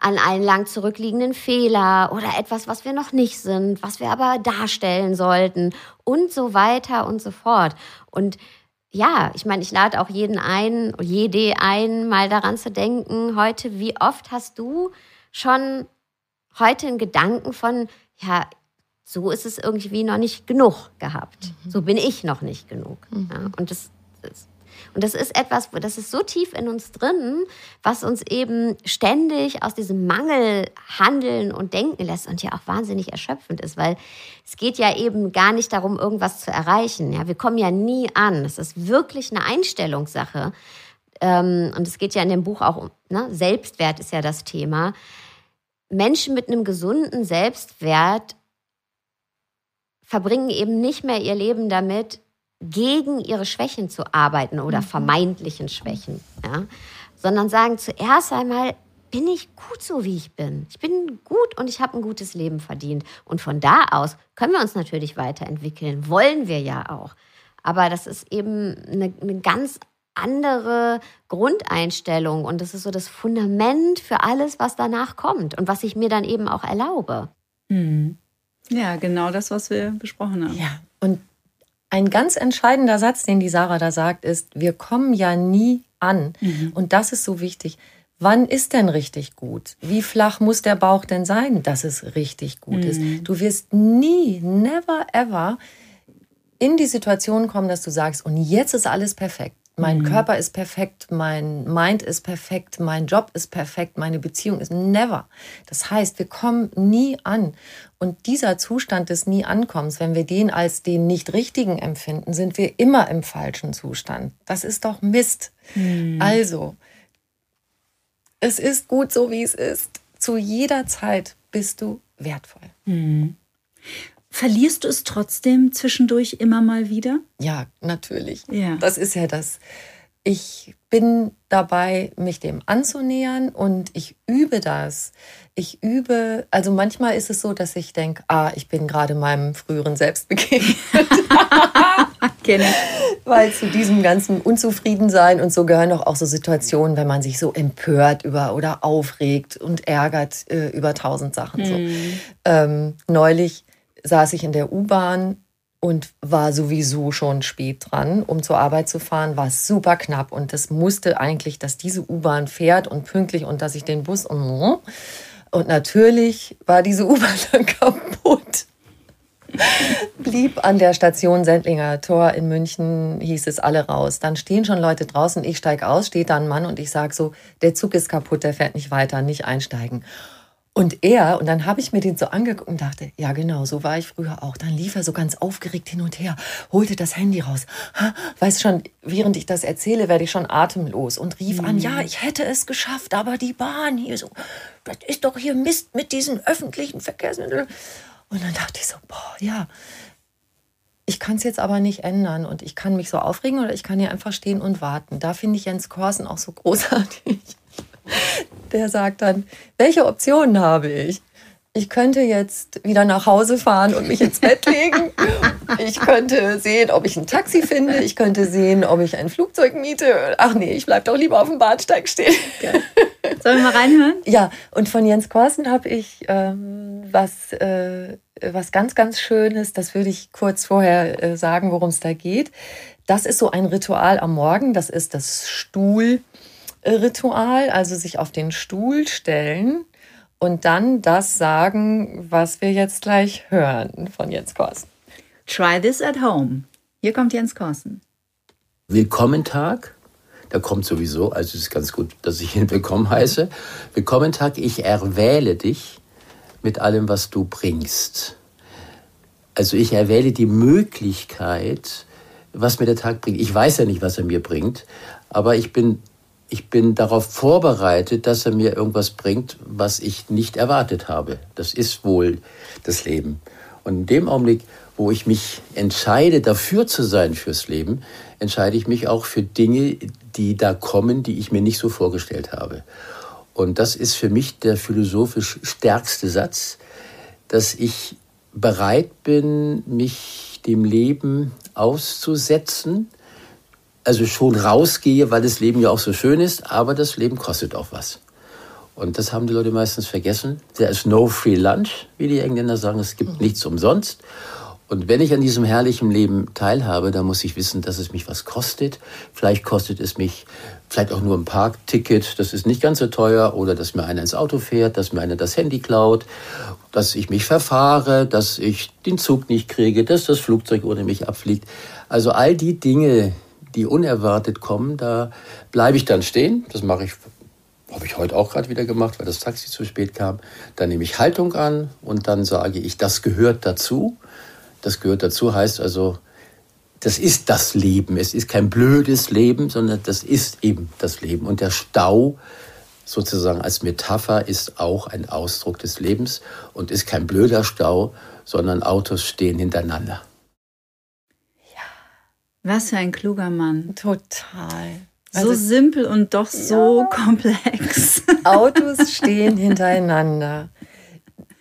an einen lang zurückliegenden Fehler oder etwas, was wir noch nicht sind, was wir aber darstellen sollten und so weiter und so fort. Und ja, ich meine, ich lade auch jeden ein, jede ein, mal daran zu denken, heute, wie oft hast du schon heute einen Gedanken von, ja, so ist es irgendwie noch nicht genug gehabt. Mhm. So bin ich noch nicht genug. Mhm. Ja, und das, das und das ist etwas, das ist so tief in uns drin, was uns eben ständig aus diesem Mangel handeln und denken lässt und ja auch wahnsinnig erschöpfend ist, weil es geht ja eben gar nicht darum, irgendwas zu erreichen. Ja, wir kommen ja nie an. Es ist wirklich eine Einstellungssache. Ähm, und es geht ja in dem Buch auch um, ne, Selbstwert ist ja das Thema. Menschen mit einem gesunden Selbstwert verbringen eben nicht mehr ihr Leben damit, gegen ihre Schwächen zu arbeiten oder vermeintlichen Schwächen, ja? sondern sagen zuerst einmal, bin ich gut so, wie ich bin. Ich bin gut und ich habe ein gutes Leben verdient. Und von da aus können wir uns natürlich weiterentwickeln, wollen wir ja auch. Aber das ist eben eine, eine ganz andere Grundeinstellung und das ist so das Fundament für alles, was danach kommt und was ich mir dann eben auch erlaube. Mhm. Ja, genau das, was wir besprochen haben. Ja, und ein ganz entscheidender Satz, den die Sarah da sagt, ist, wir kommen ja nie an. Mhm. Und das ist so wichtig. Wann ist denn richtig gut? Wie flach muss der Bauch denn sein, dass es richtig gut mhm. ist? Du wirst nie, never ever in die Situation kommen, dass du sagst, und jetzt ist alles perfekt. Mein mhm. Körper ist perfekt, mein Mind ist perfekt, mein Job ist perfekt, meine Beziehung ist never. Das heißt, wir kommen nie an. Und dieser Zustand des nie Ankommens, wenn wir den als den nicht richtigen empfinden, sind wir immer im falschen Zustand. Das ist doch Mist. Mhm. Also, es ist gut so, wie es ist. Zu jeder Zeit bist du wertvoll. Mhm. Verlierst du es trotzdem zwischendurch immer mal wieder? Ja, natürlich. Ja. Das ist ja das. Ich bin dabei, mich dem anzunähern und ich übe das. Ich übe, also manchmal ist es so, dass ich denke, ah, ich bin gerade meinem früheren Selbst begegnet. [laughs] Kenne Weil zu diesem ganzen Unzufriedensein und so gehören auch, auch so Situationen, wenn man sich so empört über oder aufregt und ärgert äh, über tausend Sachen. Mhm. So. Ähm, neulich saß ich in der U-Bahn und war sowieso schon spät dran, um zur Arbeit zu fahren, war super knapp und das musste eigentlich, dass diese U-Bahn fährt und pünktlich und dass ich den Bus und und natürlich war diese U-Bahn [laughs] dann kaputt. Blieb an der Station Sendlinger Tor in München, hieß es alle raus. Dann stehen schon Leute draußen, ich steige aus, steht da ein Mann und ich sage so, der Zug ist kaputt, der fährt nicht weiter, nicht einsteigen. Und er, und dann habe ich mir den so angeguckt und dachte, ja genau, so war ich früher auch. Dann lief er so ganz aufgeregt hin und her, holte das Handy raus. Weißt schon, während ich das erzähle, werde ich schon atemlos und rief mhm. an, ja, ich hätte es geschafft, aber die Bahn hier so, das ist doch hier Mist mit diesen öffentlichen Verkehrsmitteln. Und dann dachte ich so, boah, ja, ich kann es jetzt aber nicht ändern und ich kann mich so aufregen oder ich kann hier einfach stehen und warten. Da finde ich Jens Korsen auch so [laughs] großartig der sagt dann, welche Optionen habe ich? Ich könnte jetzt wieder nach Hause fahren und mich ins Bett legen. Ich könnte sehen, ob ich ein Taxi finde. Ich könnte sehen, ob ich ein Flugzeug miete. Ach nee, ich bleibe doch lieber auf dem Bahnsteig stehen. Geil. Sollen wir mal reinhören? Ja, und von Jens Korsen habe ich ähm, was, äh, was ganz, ganz Schönes. Das würde ich kurz vorher äh, sagen, worum es da geht. Das ist so ein Ritual am Morgen. Das ist das Stuhl. Ritual, also sich auf den Stuhl stellen und dann das sagen, was wir jetzt gleich hören von Jens Korsen. Try this at home. Hier kommt Jens Korsen. Willkommen Tag. Da kommt sowieso, also es ist ganz gut, dass ich ihn willkommen heiße. Willkommen Tag, ich erwähle dich mit allem, was du bringst. Also ich erwähle die Möglichkeit, was mir der Tag bringt. Ich weiß ja nicht, was er mir bringt, aber ich bin ich bin darauf vorbereitet, dass er mir irgendwas bringt, was ich nicht erwartet habe. Das ist wohl das Leben. Und in dem Augenblick, wo ich mich entscheide, dafür zu sein fürs Leben, entscheide ich mich auch für Dinge, die da kommen, die ich mir nicht so vorgestellt habe. Und das ist für mich der philosophisch stärkste Satz, dass ich bereit bin, mich dem Leben auszusetzen, also schon rausgehe, weil das Leben ja auch so schön ist, aber das Leben kostet auch was. Und das haben die Leute meistens vergessen. There is no free lunch, wie die Engländer sagen. Es gibt mhm. nichts umsonst. Und wenn ich an diesem herrlichen Leben teilhabe, dann muss ich wissen, dass es mich was kostet. Vielleicht kostet es mich vielleicht auch nur ein Parkticket, das ist nicht ganz so teuer, oder dass mir einer ins Auto fährt, dass mir einer das Handy klaut, dass ich mich verfahre, dass ich den Zug nicht kriege, dass das Flugzeug ohne mich abfliegt. Also all die Dinge, die unerwartet kommen, da bleibe ich dann stehen. Das mache ich, habe ich heute auch gerade wieder gemacht, weil das Taxi zu spät kam. Dann nehme ich Haltung an und dann sage ich, das gehört dazu. Das gehört dazu heißt also, das ist das Leben. Es ist kein blödes Leben, sondern das ist eben das Leben. Und der Stau sozusagen als Metapher ist auch ein Ausdruck des Lebens und ist kein blöder Stau, sondern Autos stehen hintereinander. Was für ein kluger Mann. Total. So also, simpel und doch so ja. komplex. [laughs] Autos stehen hintereinander.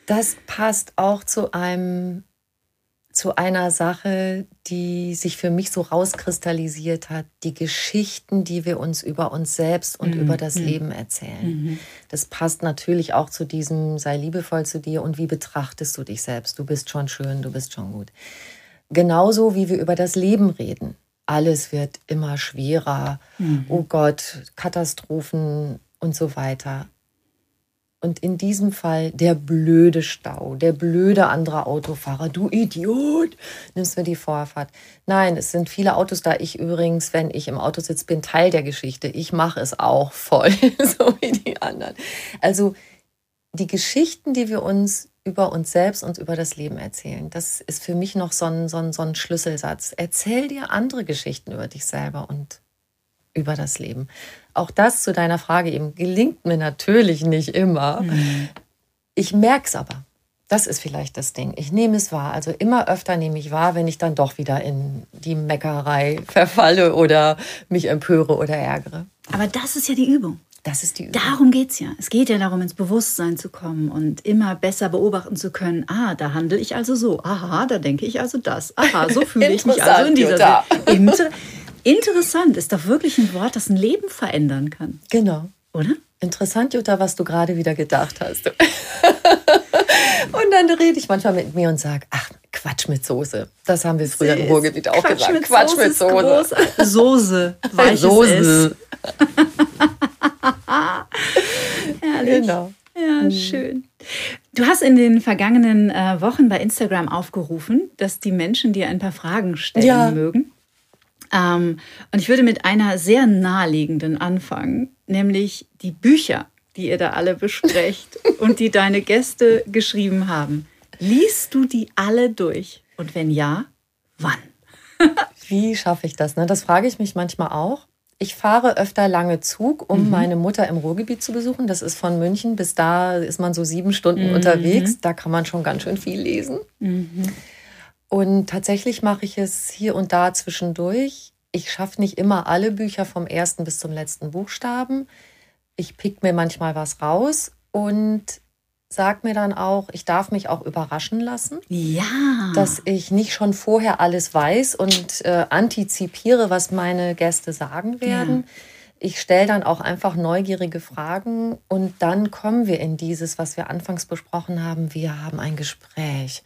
Das passt auch zu einem zu einer Sache, die sich für mich so rauskristallisiert hat, die Geschichten, die wir uns über uns selbst und mhm. über das mhm. Leben erzählen. Mhm. Das passt natürlich auch zu diesem sei liebevoll zu dir und wie betrachtest du dich selbst? Du bist schon schön, du bist schon gut. Genauso wie wir über das Leben reden. Alles wird immer schwerer. Mhm. Oh Gott, Katastrophen und so weiter. Und in diesem Fall der blöde Stau, der blöde andere Autofahrer. Du Idiot, nimmst mir die Vorfahrt. Nein, es sind viele Autos da. Ich übrigens, wenn ich im Auto sitze, bin Teil der Geschichte. Ich mache es auch voll, [laughs] so wie die anderen. Also die Geschichten, die wir uns über uns selbst und über das Leben erzählen, das ist für mich noch so ein, so ein, so ein Schlüsselsatz. Erzähl dir andere Geschichten über dich selber und über das Leben. Auch das zu deiner Frage eben gelingt mir natürlich nicht immer. Mhm. Ich merke es aber. Das ist vielleicht das Ding. Ich nehme es wahr. Also immer öfter nehme ich wahr, wenn ich dann doch wieder in die Meckerei verfalle oder mich empöre oder ärgere. Aber das ist ja die Übung. Das ist die Übung. Darum geht es ja. Es geht ja darum, ins Bewusstsein zu kommen und immer besser beobachten zu können. Ah, da handle ich also so. Aha, da denke ich also das. Aha, so [laughs] fühle ich mich also in dieser Inter Interessant ist doch wirklich ein Wort, das ein Leben verändern kann. Genau. Oder? Interessant, Jutta, was du gerade wieder gedacht hast. [laughs] und dann rede ich manchmal mit mir und sage, ach, Quatsch mit Soße. Das haben wir früher im Ruhrgebiet auch Quatsch gesagt. Mit Quatsch Soße mit Soße. Soße. Weiches Soße. [laughs] [laughs] Herrlich. Genau. Ja, hm. schön. Du hast in den vergangenen äh, Wochen bei Instagram aufgerufen, dass die Menschen dir ein paar Fragen stellen ja. mögen. Ähm, und ich würde mit einer sehr naheliegenden anfangen, nämlich die Bücher, die ihr da alle [laughs] besprecht und die deine Gäste geschrieben haben. Liest du die alle durch? Und wenn ja, wann? [laughs] Wie schaffe ich das? Ne? Das frage ich mich manchmal auch. Ich fahre öfter lange Zug, um mhm. meine Mutter im Ruhrgebiet zu besuchen. Das ist von München bis da ist man so sieben Stunden mhm. unterwegs. Da kann man schon ganz schön viel lesen. Mhm. Und tatsächlich mache ich es hier und da zwischendurch. Ich schaffe nicht immer alle Bücher vom ersten bis zum letzten Buchstaben. Ich pick mir manchmal was raus und sag mir dann auch, ich darf mich auch überraschen lassen. Ja. Dass ich nicht schon vorher alles weiß und äh, antizipiere, was meine Gäste sagen werden. Ja. Ich stelle dann auch einfach neugierige Fragen und dann kommen wir in dieses, was wir anfangs besprochen haben. Wir haben ein Gespräch.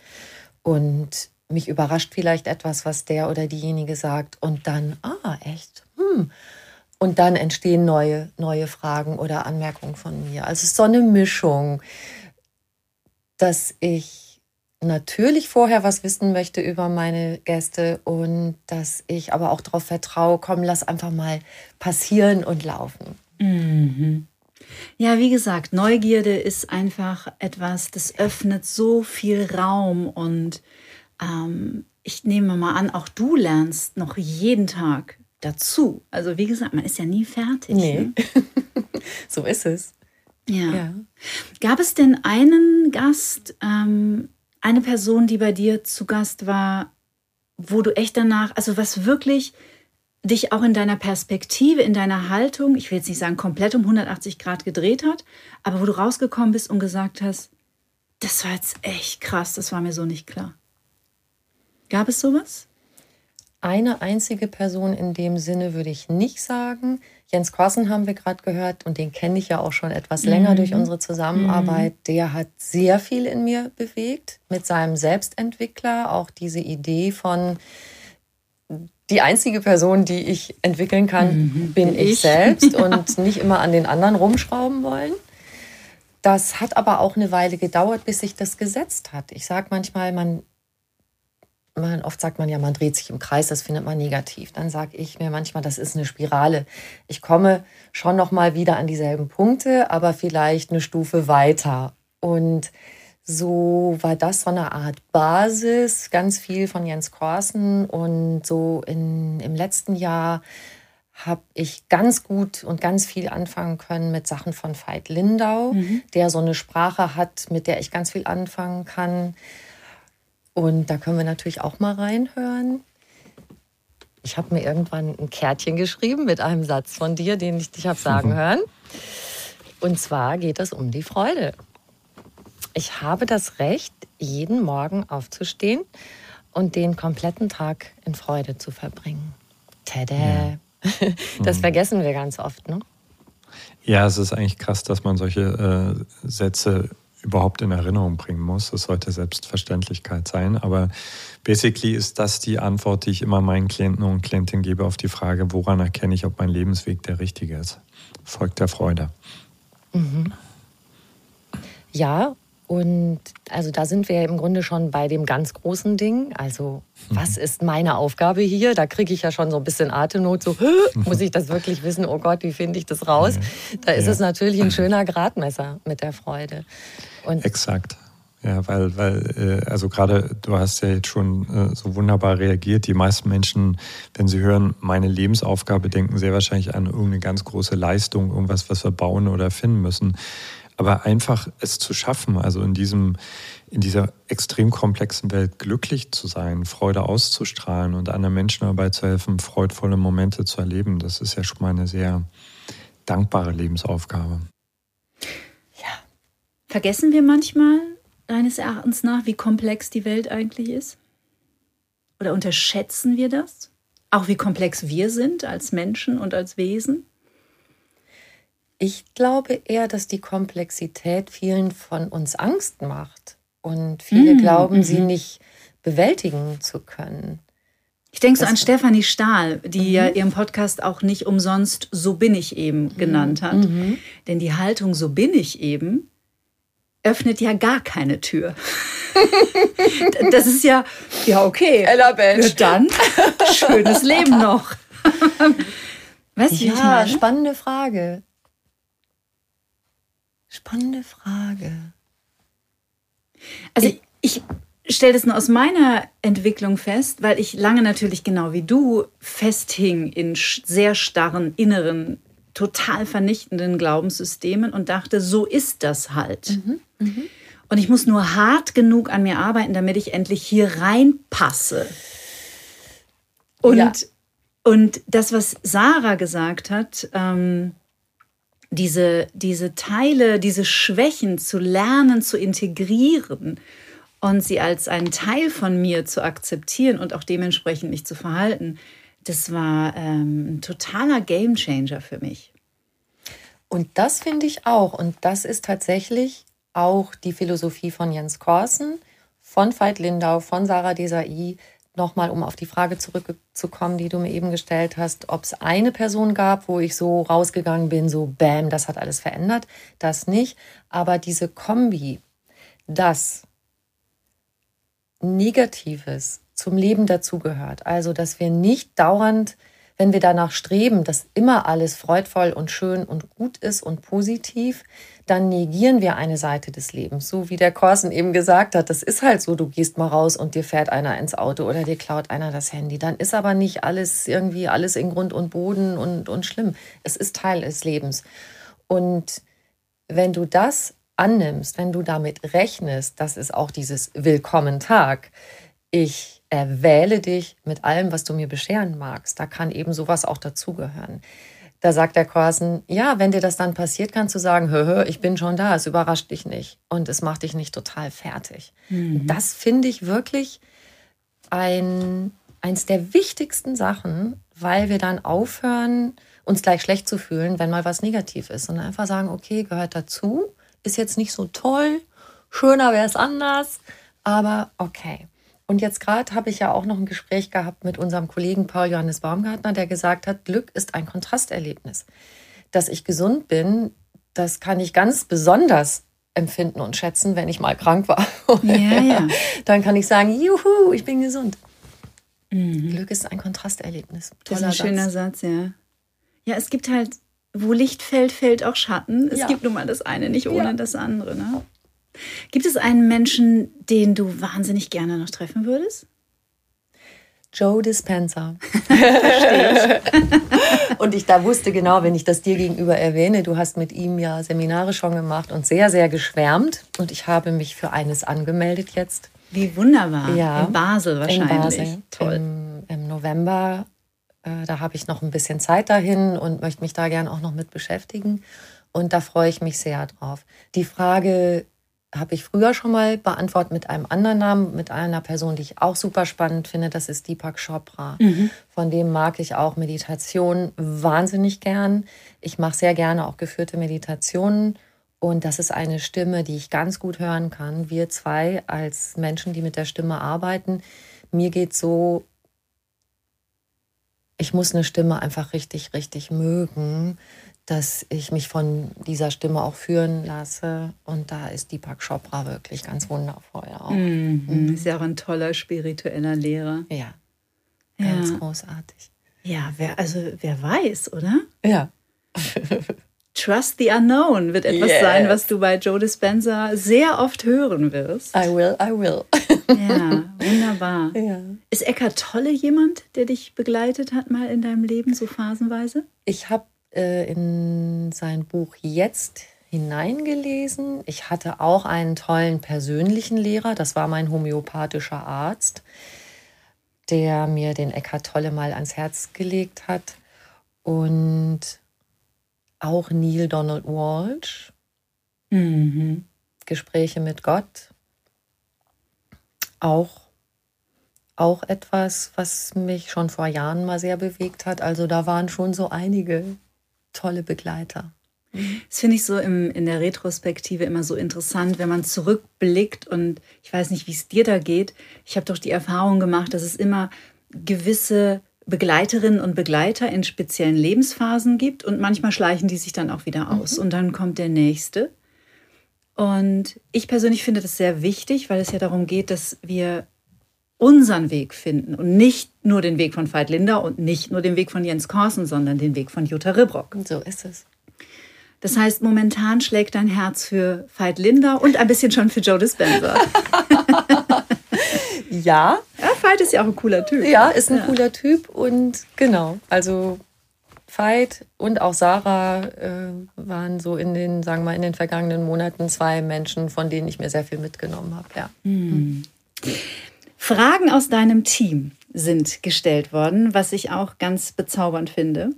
Und mich überrascht vielleicht etwas, was der oder diejenige sagt und dann, ah, echt? Hm. Und dann entstehen neue, neue Fragen oder Anmerkungen von mir. Also es ist so eine Mischung, dass ich natürlich vorher was wissen möchte über meine Gäste und dass ich aber auch darauf vertraue, komm, lass einfach mal passieren und laufen. Mhm. Ja, wie gesagt, Neugierde ist einfach etwas, das öffnet so viel Raum und ähm, ich nehme mal an, auch du lernst noch jeden Tag dazu. Also wie gesagt, man ist ja nie fertig. Nee. Ne? [laughs] so ist es. Ja. ja. Gab es denn einen Gast, ähm, eine Person, die bei dir zu Gast war, wo du echt danach, also was wirklich dich auch in deiner Perspektive, in deiner Haltung, ich will jetzt nicht sagen komplett um 180 Grad gedreht hat, aber wo du rausgekommen bist und gesagt hast, das war jetzt echt krass, das war mir so nicht klar. Gab es sowas? Eine einzige Person in dem Sinne würde ich nicht sagen. Jens Korsen haben wir gerade gehört und den kenne ich ja auch schon etwas länger mhm. durch unsere Zusammenarbeit. Mhm. Der hat sehr viel in mir bewegt mit seinem Selbstentwickler. Auch diese Idee von die einzige Person, die ich entwickeln kann, mhm. bin ich, ich selbst ja. [laughs] und nicht immer an den anderen rumschrauben wollen. Das hat aber auch eine Weile gedauert, bis sich das gesetzt hat. Ich sage manchmal, man man, oft sagt man ja, man dreht sich im Kreis, das findet man negativ. Dann sage ich mir manchmal, das ist eine Spirale. Ich komme schon noch mal wieder an dieselben Punkte, aber vielleicht eine Stufe weiter. Und so war das so eine Art Basis, ganz viel von Jens Korsen. Und so in, im letzten Jahr habe ich ganz gut und ganz viel anfangen können mit Sachen von Veit Lindau, mhm. der so eine Sprache hat, mit der ich ganz viel anfangen kann. Und da können wir natürlich auch mal reinhören. ich habe mir irgendwann ein Kärtchen geschrieben mit einem Satz von dir, den ich dich habe sagen [laughs] hören. Und zwar geht es um die Freude. Ich habe das Recht, jeden Morgen aufzustehen und den kompletten Tag in Freude zu verbringen. Tada! Ja. [laughs] Das mhm. vergessen wir ganz oft, ne? Ja, es ist eigentlich krass, dass man solche äh, Sätze überhaupt in Erinnerung bringen muss. Das sollte Selbstverständlichkeit sein. Aber basically ist das die Antwort, die ich immer meinen Klienten und Klientinnen gebe auf die Frage, woran erkenne ich, ob mein Lebensweg der richtige ist? Folgt der Freude. Mhm. Ja, und also da sind wir im Grunde schon bei dem ganz großen Ding. Also, was mhm. ist meine Aufgabe hier? Da kriege ich ja schon so ein bisschen Atemnot. So, muss ich das wirklich wissen? Oh Gott, wie finde ich das raus? Da ist ja. es natürlich ein [laughs] schöner Gradmesser mit der Freude. Und Exakt. Ja, weil, weil äh, also gerade du hast ja jetzt schon äh, so wunderbar reagiert. Die meisten Menschen, wenn sie hören, meine Lebensaufgabe, denken sehr wahrscheinlich an irgendeine ganz große Leistung, irgendwas, was wir bauen oder finden müssen. Aber einfach es zu schaffen, also in diesem, in dieser extrem komplexen Welt glücklich zu sein, Freude auszustrahlen und anderen Menschen dabei zu helfen, freudvolle Momente zu erleben, das ist ja schon mal eine sehr dankbare Lebensaufgabe. Vergessen wir manchmal, deines Erachtens nach, wie komplex die Welt eigentlich ist? Oder unterschätzen wir das? Auch wie komplex wir sind als Menschen und als Wesen? Ich glaube eher, dass die Komplexität vielen von uns Angst macht und viele mm, glauben, mm sie mhm. nicht bewältigen zu können. Ich denke so an Stefanie Stahl, die mhm. ja ihren Podcast auch nicht umsonst So bin ich eben genannt hat. Mhm. Denn die Haltung So bin ich eben öffnet ja gar keine Tür. [laughs] das ist ja, ja okay. Ella Bench. Dann schönes Leben noch. [laughs] weißt du, ja, spannende Frage. Spannende Frage. Also ich, ich stelle das nur aus meiner Entwicklung fest, weil ich lange natürlich genau wie du festhing in sehr starren inneren, total vernichtenden Glaubenssystemen und dachte, so ist das halt. Mhm, mh. Und ich muss nur hart genug an mir arbeiten, damit ich endlich hier reinpasse. Und, ja. und das, was Sarah gesagt hat, ähm, diese, diese Teile, diese Schwächen zu lernen, zu integrieren und sie als einen Teil von mir zu akzeptieren und auch dementsprechend mich zu verhalten, das war ähm, ein totaler Gamechanger für mich. Und das finde ich auch. Und das ist tatsächlich auch die Philosophie von Jens Korsen, von Veit Lindau, von Sarah Desai, nochmal, um auf die Frage zurückzukommen, die du mir eben gestellt hast, ob es eine Person gab, wo ich so rausgegangen bin, so bam, das hat alles verändert, das nicht. Aber diese Kombi, dass Negatives zum Leben dazugehört, also dass wir nicht dauernd wenn wir danach streben, dass immer alles freudvoll und schön und gut ist und positiv, dann negieren wir eine Seite des Lebens. So wie der Korsen eben gesagt hat, das ist halt so, du gehst mal raus und dir fährt einer ins Auto oder dir klaut einer das Handy. Dann ist aber nicht alles irgendwie alles in Grund und Boden und, und schlimm. Es ist Teil des Lebens. Und wenn du das annimmst, wenn du damit rechnest, das ist auch dieses Willkommen Tag. Ich erwähle dich mit allem, was du mir bescheren magst. Da kann eben sowas auch dazugehören. Da sagt der Korsen, ja, wenn dir das dann passiert, kannst du sagen, hö, hö, ich bin schon da, es überrascht dich nicht und es macht dich nicht total fertig. Mhm. Das finde ich wirklich ein, eins der wichtigsten Sachen, weil wir dann aufhören, uns gleich schlecht zu fühlen, wenn mal was negativ ist, sondern einfach sagen, okay, gehört dazu, ist jetzt nicht so toll, schöner wäre es anders, aber okay. Und jetzt gerade habe ich ja auch noch ein Gespräch gehabt mit unserem Kollegen Paul Johannes Baumgartner, der gesagt hat, Glück ist ein Kontrasterlebnis. Dass ich gesund bin, das kann ich ganz besonders empfinden und schätzen, wenn ich mal krank war. [laughs] Ja, ja. Dann kann ich sagen, juhu, ich bin gesund. Mhm. Glück ist ein Kontrasterlebnis. Toller das ist ein schöner Satz. Satz, ja. Ja, es gibt halt, wo Licht fällt, fällt auch Schatten. Es ja. gibt nun mal das eine nicht ohne ja. das andere. Ne? Gibt es einen Menschen, den du wahnsinnig gerne noch treffen würdest? Joe Dispenza. [laughs] Verstehe ich. und ich da wusste genau, wenn ich das dir gegenüber erwähne, du hast mit ihm ja Seminare schon gemacht und sehr, sehr geschwärmt. Und ich habe mich für eines angemeldet jetzt. Wie wunderbar. Ja. In Basel wahrscheinlich. In Basel. Toll. Im, Im, November Äh, da habe ich noch ein bisschen Zeit dahin und möchte mich da gern auch noch mit beschäftigen. Und da freue ich mich sehr drauf. Die Frage habe ich früher schon mal beantwortet mit einem anderen Namen, mit einer Person, die ich auch super spannend finde. Das ist Deepak Chopra. Mhm. Von dem mag ich auch Meditation wahnsinnig gern. Ich mache sehr gerne auch geführte Meditationen. Und das ist eine Stimme, die ich ganz gut hören kann. Wir zwei als Menschen, die mit der Stimme arbeiten, mir geht so, ich muss eine Stimme einfach richtig, richtig mögen dass ich mich von dieser Stimme auch führen lasse. Und da ist Deepak Chopra wirklich ganz wundervoll auch. Mhm. Mhm. Ist ja auch ein toller spiritueller Lehrer. Ja, ganz ja. großartig. Ja, wer, also wer weiß, oder? Ja. [laughs] Trust the Unknown wird etwas yes. sein, was du bei Joe Dispenza sehr oft hören wirst. I will, I will. ja, wunderbar. [laughs] Ja. Ist Eckart Tolle jemand, der dich begleitet hat mal in deinem Leben, so phasenweise? Ich habe äh, in sein Buch jetzt hineingelesen. Ich hatte auch einen tollen persönlichen Lehrer, das war mein homöopathischer Arzt, der mir den Eckhart Tolle mal ans Herz gelegt hat. Und auch Neil Donald Walsh. Mhm. Gespräche mit Gott. Auch, auch etwas, was mich schon vor Jahren mal sehr bewegt hat. Also da waren schon so einige tolle Begleiter. Das finde ich so im, in der Retrospektive immer so interessant, wenn man zurückblickt und ich weiß nicht, wie es dir da geht. Ich habe doch die Erfahrung gemacht, dass es immer gewisse Begleiterinnen und Begleiter in speziellen Lebensphasen gibt und manchmal schleichen die sich dann auch wieder aus mhm. und dann kommt der nächste. Und ich persönlich finde das sehr wichtig, weil es ja darum geht, dass wir unseren Weg finden und nicht nur den Weg von Veit Linder und nicht nur den Weg von Jens Korsen, sondern den Weg von Jutta Ribrock. So ist es. Das heißt, momentan schlägt dein Herz für Veit Linder und ein bisschen schon für Joe Dispenza. [laughs] ja. Ja, Veit ist ja auch ein cooler Typ. Ja, ist ein ja. cooler Typ und genau, also Veit und auch Sarah äh, waren so in den, sagen wir mal, in den vergangenen Monaten zwei Menschen, von denen ich mir sehr viel mitgenommen habe. Ja. Mhm. Fragen aus deinem Team sind gestellt worden, was ich auch ganz bezaubernd finde.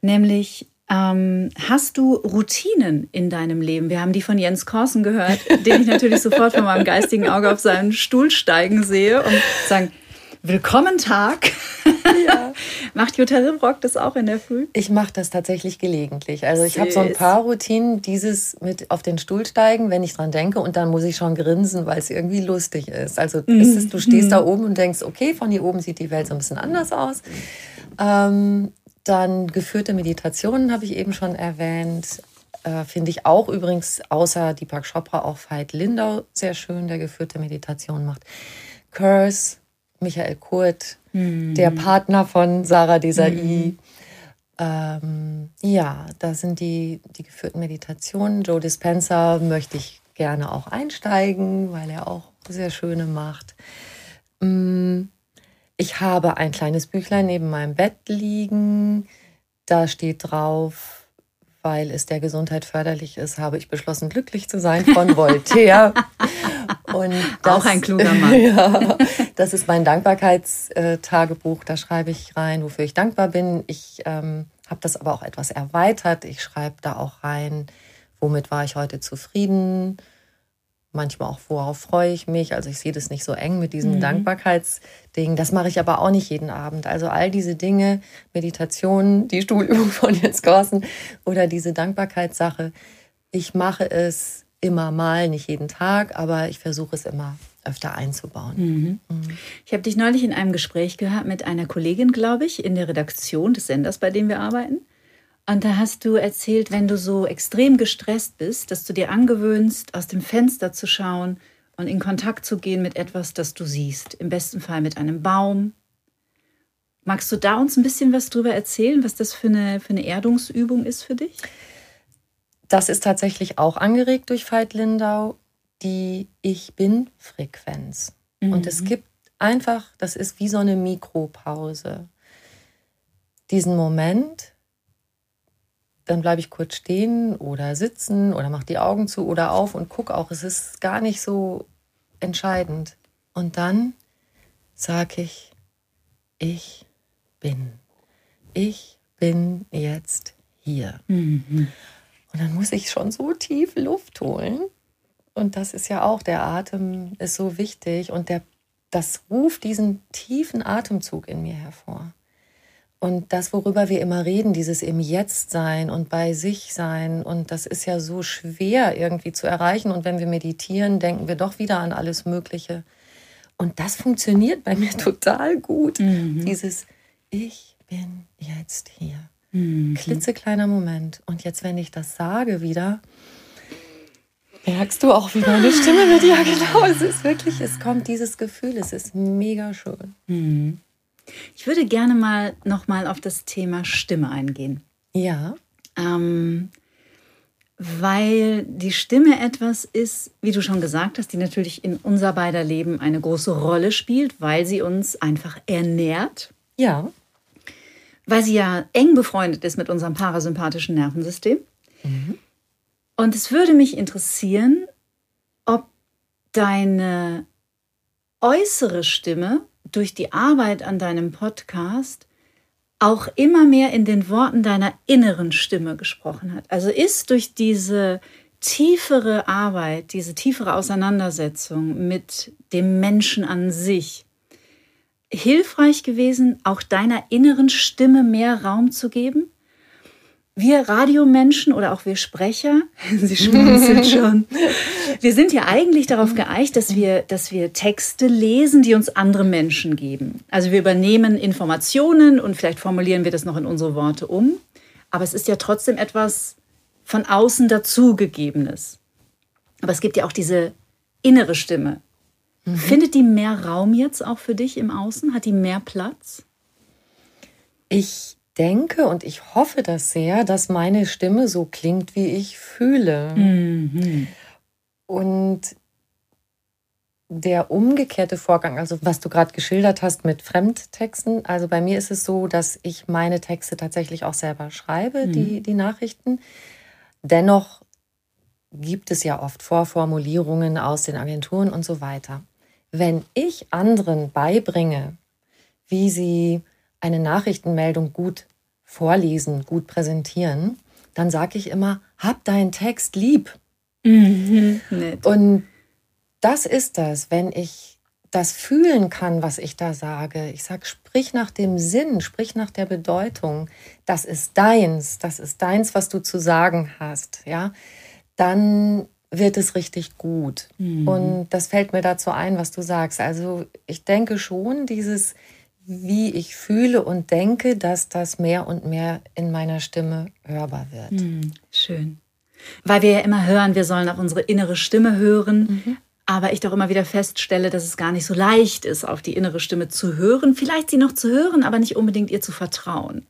Nämlich, ähm, hast du Routinen in deinem Leben? Wir haben die von Jens Korsen gehört, den ich natürlich sofort von meinem geistigen Auge auf seinen Stuhl steigen sehe und sagen, Willkommen Tag. Ja. [laughs] Macht Jutta Rimrock das auch in der Früh? Ich mache das tatsächlich gelegentlich. Also ich habe so ein paar Routinen, dieses mit auf den Stuhl steigen, wenn ich dran denke und dann muss ich schon grinsen, weil es irgendwie lustig ist. Also mhm. ist es, du stehst da oben und denkst, okay, von hier oben sieht die Welt so ein bisschen anders aus. Ähm, dann geführte Meditationen habe ich eben schon erwähnt. Äh, Finde ich auch übrigens außer Deepak Chopra auch Veit Lindau sehr schön, der geführte Meditation macht. Curse Michael Kurt, mhm. der Partner von Sarah Desai. Mhm. Ähm, ja, da sind die, die geführten Meditationen. Joe Dispenza möchte ich gerne auch einsteigen, weil er auch sehr schöne macht. Mm, ich habe ein kleines Büchlein neben meinem Bett liegen. Da steht drauf, weil es der Gesundheit förderlich ist, habe ich beschlossen, glücklich zu sein von Voltaire. [laughs] Und das, auch ein kluger Mann. [laughs] ja, das ist mein Dankbarkeitstagebuch. Da schreibe ich rein, wofür ich dankbar bin. Ich ähm, habe das aber auch etwas erweitert. Ich schreibe da auch rein, womit war ich heute zufrieden. Manchmal auch, worauf freue ich mich. Also ich sehe das nicht so eng mit diesem mhm. Dankbarkeitsding. Das mache ich aber auch nicht jeden Abend. Also all diese Dinge, Meditation, die Stuhlübung von Jens Gorsen oder diese Dankbarkeitssache, ich mache es immer mal, nicht jeden Tag, aber ich versuche es immer öfter einzubauen. Mhm. Mhm. Ich habe dich neulich in einem Gespräch gehört mit einer Kollegin, glaube ich, in der Redaktion des Senders, bei dem wir arbeiten. Und da hast du erzählt, wenn du so extrem gestresst bist, dass du dir angewöhnst, aus dem Fenster zu schauen und in Kontakt zu gehen mit etwas, das du siehst. Im besten Fall mit einem Baum. Magst du da uns ein bisschen was drüber erzählen, was das für eine, für eine Erdungsübung ist für dich? Das ist tatsächlich auch angeregt durch Veit Lindau, die Ich Bin-Frequenz. Mhm. Und es gibt einfach, das ist wie so eine Mikropause. Diesen Moment, dann bleibe ich kurz stehen oder sitzen oder mache die Augen zu oder auf und gucke auch. Es ist gar nicht so entscheidend. Und dann sage ich, ich bin. ich bin jetzt hier. Mhm. Und dann muss ich schon so tief Luft holen. Und das ist ja auch, der Atem ist so wichtig und der, das ruft diesen tiefen Atemzug in mir hervor. Und das, worüber wir immer reden, dieses im Jetzt sein und bei sich sein, und das ist ja so schwer irgendwie zu erreichen. Und wenn wir meditieren, denken wir doch wieder an alles Mögliche. Und das funktioniert bei mir [laughs] total gut. Mhm. Dieses Ich bin jetzt hier. Mhm. Klitzekleiner Moment. Und jetzt, wenn ich das sage wieder, merkst du auch, wie meine Stimme wird. Ja, [laughs] genau. Es ist wirklich, es kommt dieses Gefühl. Es ist mega schön. Mhm. Ich würde gerne mal noch mal auf das Thema Stimme eingehen. Ja. Ähm, weil die Stimme etwas ist, wie du schon gesagt hast, die natürlich in unser beider Leben eine große Rolle spielt, weil sie uns einfach ernährt, Ja. weil sie ja eng befreundet ist mit unserem parasympathischen Nervensystem. Und es würde mich interessieren, ob deine äußere Stimme durch die Arbeit an deinem Podcast auch immer mehr in den Worten deiner inneren Stimme gesprochen hat. Also ist durch diese tiefere Arbeit, diese tiefere Auseinandersetzung mit dem Menschen an sich hilfreich gewesen, auch deiner inneren Stimme mehr Raum zu geben? Wir Radiomenschen oder auch wir Sprecher, [laughs] Sie schmunzeln [laughs] schon, wir sind ja eigentlich darauf geeicht, dass wir, dass wir Texte lesen, die uns andere Menschen geben. Also wir übernehmen Informationen und vielleicht formulieren wir das noch in unsere Worte um. Aber es ist ja trotzdem etwas von außen dazugegebenes. Aber es gibt ja auch diese innere Stimme. Findet die mehr Raum jetzt auch für dich im Außen? Hat die mehr Platz? Ich denke und ich hoffe das sehr, dass meine Stimme so klingt, wie ich fühle. Und der umgekehrte Vorgang, also was du gerade geschildert hast mit Fremdtexten, also bei mir ist es so, dass ich meine Texte tatsächlich auch selber schreibe, die, die Nachrichten. Dennoch gibt es ja oft Vorformulierungen aus den Agenturen und so weiter. Wenn ich anderen beibringe, wie sie eine Nachrichtenmeldung gut vorlesen, gut präsentieren, dann sage ich immer, hab deinen Text lieb. Nett. Und das ist das, wenn ich das fühlen kann, was ich da sage. Ich sage, sprich nach dem Sinn, sprich nach der Bedeutung. Das ist deins, das ist deins, was du zu sagen hast, ja. Dann wird es richtig gut. Und das fällt mir dazu ein, was du sagst. Also ich denke schon, dieses, wie ich fühle und denke, dass das mehr und mehr in meiner Stimme hörbar wird. Schön. Weil wir ja immer hören, wir sollen auf unsere innere Stimme hören. Aber ich doch immer wieder feststelle, dass es gar nicht so leicht ist, auf die innere Stimme zu hören. Vielleicht sie noch zu hören, aber nicht unbedingt ihr zu vertrauen.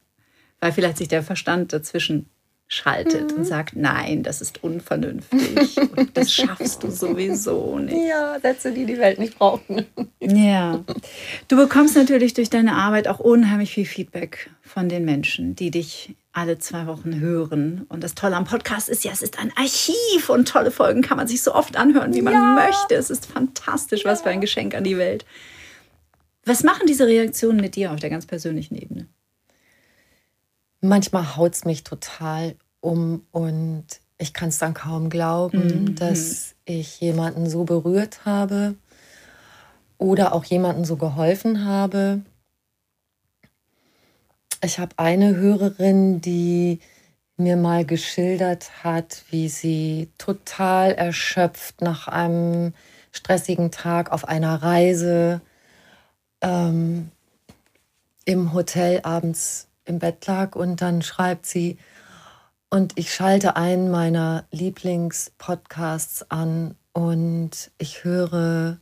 Weil vielleicht sich der Verstand dazwischen schaltet und sagt, nein, das ist unvernünftig. [laughs] und das schaffst du sowieso nicht. Ja, Sätze, die die Welt nicht brauchen. Ja. Du bekommst natürlich durch deine Arbeit auch unheimlich viel Feedback von den Menschen, die dich alle zwei Wochen hören. Und das Tolle am Podcast ist ja, es ist ein Archiv und tolle Folgen kann man sich so oft anhören, wie man möchte. Es ist fantastisch, was für ein Geschenk an die Welt. Was machen diese Reaktionen mit dir auf der ganz persönlichen Ebene? Manchmal haut es mich total um und ich kann es dann kaum glauben, dass ich jemanden so berührt habe oder auch jemanden so geholfen habe. Ich habe eine Hörerin, die mir mal geschildert hat, wie sie total erschöpft nach einem stressigen Tag auf einer Reise ähm, im Hotel abends im Bett lag und dann schreibt sie, und ich schalte einen meiner Lieblingspodcasts an und ich höre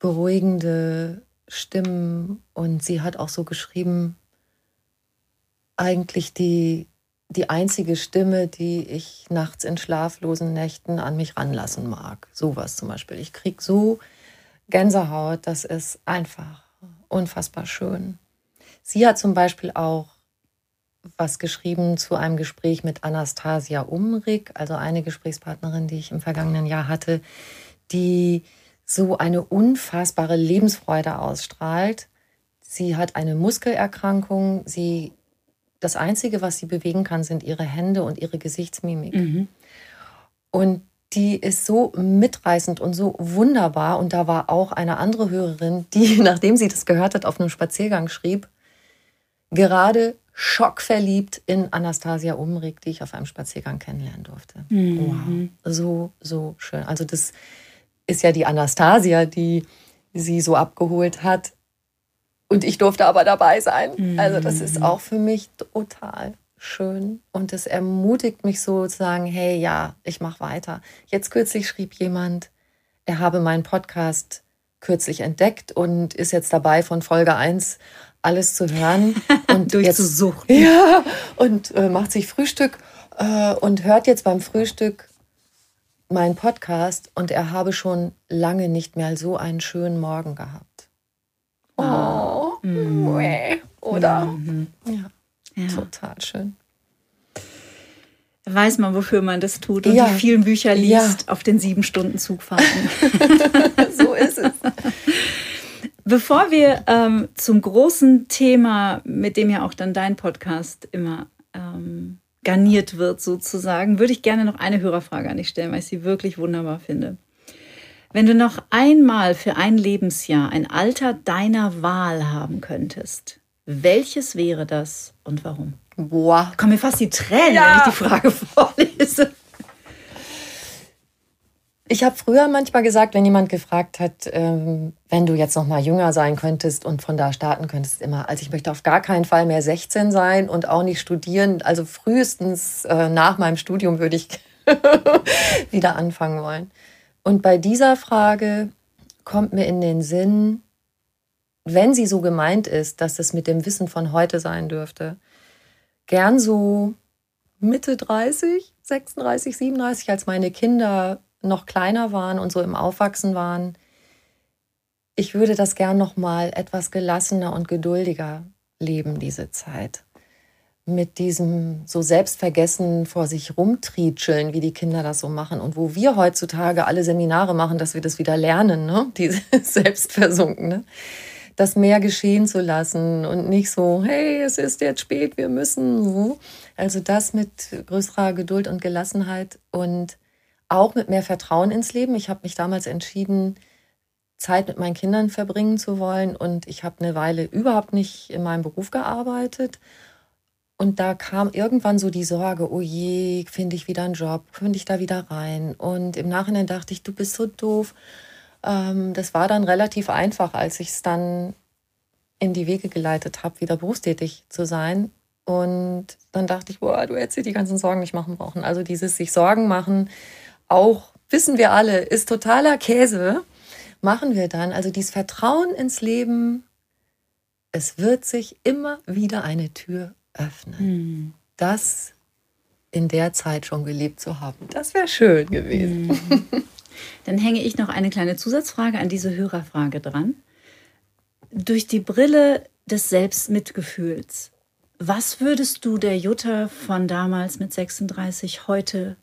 beruhigende Stimmen und sie hat auch so geschrieben, eigentlich die, die einzige Stimme, die ich nachts in schlaflosen Nächten an mich ranlassen mag. Sowas zum Beispiel. Ich krieg so Gänsehaut, das ist einfach unfassbar schön. Sie hat zum Beispiel auch was geschrieben zu einem Gespräch mit Anastasia Umrig, also eine Gesprächspartnerin, die ich im vergangenen Jahr hatte, die so eine unfassbare Lebensfreude ausstrahlt. Sie hat eine Muskelerkrankung, sie das Einzige, was sie bewegen kann, sind ihre Hände und ihre Gesichtsmimik. Und die ist so mitreißend und so wunderbar. Und da war auch eine andere Hörerin, die, [laughs] nachdem sie das gehört hat, auf einem Spaziergang schrieb, gerade schockverliebt in Anastasia Umrig, die ich auf einem Spaziergang kennenlernen durfte. Wow. So, so schön. Also das ist ja die Anastasia, die sie so abgeholt hat. Und ich durfte aber dabei sein. Also das ist auch für mich total schön. Und es ermutigt mich so zu sagen, hey, ja, ich mache weiter. Jetzt kürzlich schrieb jemand, er habe meinen Podcast kürzlich entdeckt und ist jetzt dabei, von Folge 1 alles zu hören. [laughs] Und Durchzusuchten. Jetzt, [laughs] ja, und äh, macht sich Frühstück äh, und hört jetzt beim Frühstück meinen Podcast und er habe schon lange nicht mehr so einen schönen Morgen gehabt. Oh, Mäh. oder? Ja, Ja. total schön. Weiß man, wofür man das tut und Ja. die vielen Bücher liest Ja. auf den sieben Stunden Zugfahrten. [laughs] So ist es. Bevor wir ähm, zum großen Thema, mit dem ja auch dann dein Podcast immer ähm, garniert wird, sozusagen, würde ich gerne noch eine Hörerfrage an dich stellen, weil ich sie wirklich wunderbar finde. Wenn du noch einmal für ein Lebensjahr ein Alter deiner Wahl haben könntest, welches wäre das und warum? Boah. Kommen mir fast die Tränen, Ja. wenn ich die Frage [laughs] vorlese. Ich habe früher manchmal gesagt, wenn jemand gefragt hat, ähm, wenn du jetzt noch mal jünger sein könntest und von da starten könntest, immer, also ich möchte auf gar keinen Fall mehr 16 sein und auch nicht studieren. Also frühestens äh, nach meinem Studium würde ich [laughs] wieder anfangen wollen. Und bei dieser Frage kommt mir in den Sinn, wenn sie so gemeint ist, dass es mit dem Wissen von heute sein dürfte, gern so Mitte 30, 36, 37, als meine Kinder noch kleiner waren und so im Aufwachsen waren. Ich würde das gern noch mal etwas gelassener und geduldiger leben diese Zeit. Mit diesem so selbstvergessen vor sich rumtrietscheln, wie die Kinder das so machen und wo wir heutzutage alle Seminare machen, dass wir das wieder lernen, ne? [laughs] Dieses Selbstversunkene. Das mehr geschehen zu lassen und nicht so, hey, es ist jetzt spät, wir müssen. so. Also das mit größerer Geduld und Gelassenheit und auch mit mehr Vertrauen ins Leben. Ich habe mich damals entschieden, Zeit mit meinen Kindern verbringen zu wollen und ich habe eine Weile überhaupt nicht in meinem Beruf gearbeitet. Und da kam irgendwann so die Sorge, oh je, finde ich wieder einen Job, finde ich da wieder rein. Und im Nachhinein dachte ich, du bist so doof. Ähm, das war dann relativ einfach, als ich es dann in die Wege geleitet habe, wieder berufstätig zu sein. Und dann dachte ich, boah, du hättest dir die ganzen Sorgen nicht machen brauchen. Also dieses sich Sorgen machen, auch wissen wir alle, ist totaler Käse. Machen wir dann. Also dieses Vertrauen ins Leben, es wird sich immer wieder eine Tür öffnen. Das in der Zeit schon gelebt zu haben, das wäre schön gewesen. [laughs] Dann hänge ich noch eine kleine Zusatzfrage an diese Hörerfrage dran. Durch die Brille des Selbstmitgefühls, was würdest du der Jutta von damals mit 36 heute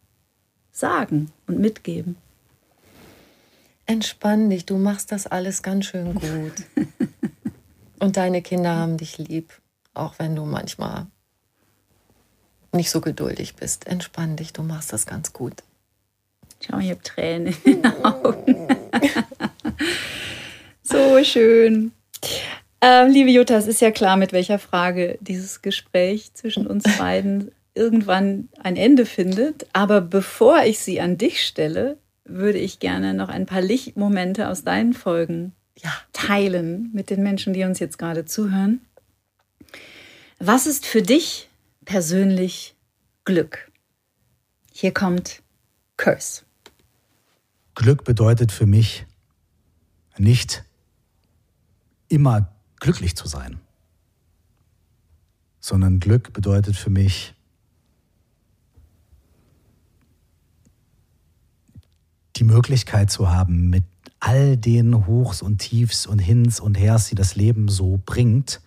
sagen und mitgeben? Entspann dich, du machst das alles ganz schön gut. [laughs] Und deine Kinder haben dich lieb, auch wenn du manchmal nicht so geduldig bist. Entspann dich, du machst das ganz gut. Schau, ich habe Tränen in den Augen. [laughs] so schön. Ähm, liebe Jutta, es ist ja klar, mit welcher Frage dieses Gespräch zwischen uns beiden irgendwann ein Ende findet. Aber bevor ich sie an dich stelle, würde ich gerne noch ein paar Lichtmomente aus deinen Folgen Ja. teilen mit den Menschen, die uns jetzt gerade zuhören. Was ist für dich persönlich Glück? Hier kommt Curse. Glück bedeutet für mich nicht immer glücklich zu sein, sondern Glück bedeutet für mich die Möglichkeit zu haben, mit all den Hochs und Tiefs und Hins und Hers, die das Leben so bringt,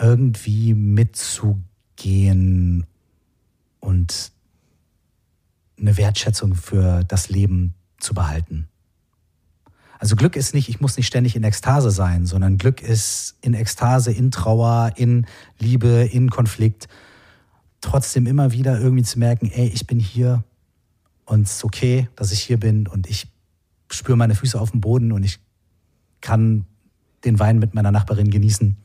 irgendwie mitzugehen und eine Wertschätzung für das Leben zu behalten. Also Glück ist nicht, ich muss nicht ständig in Ekstase sein, sondern Glück ist in Ekstase, in Trauer, in Liebe, in Konflikt. Trotzdem immer wieder irgendwie zu merken, ey, ich bin hier und es ist okay, dass ich hier bin und ich spüre meine Füße auf dem Boden und ich kann den Wein mit meiner Nachbarin genießen.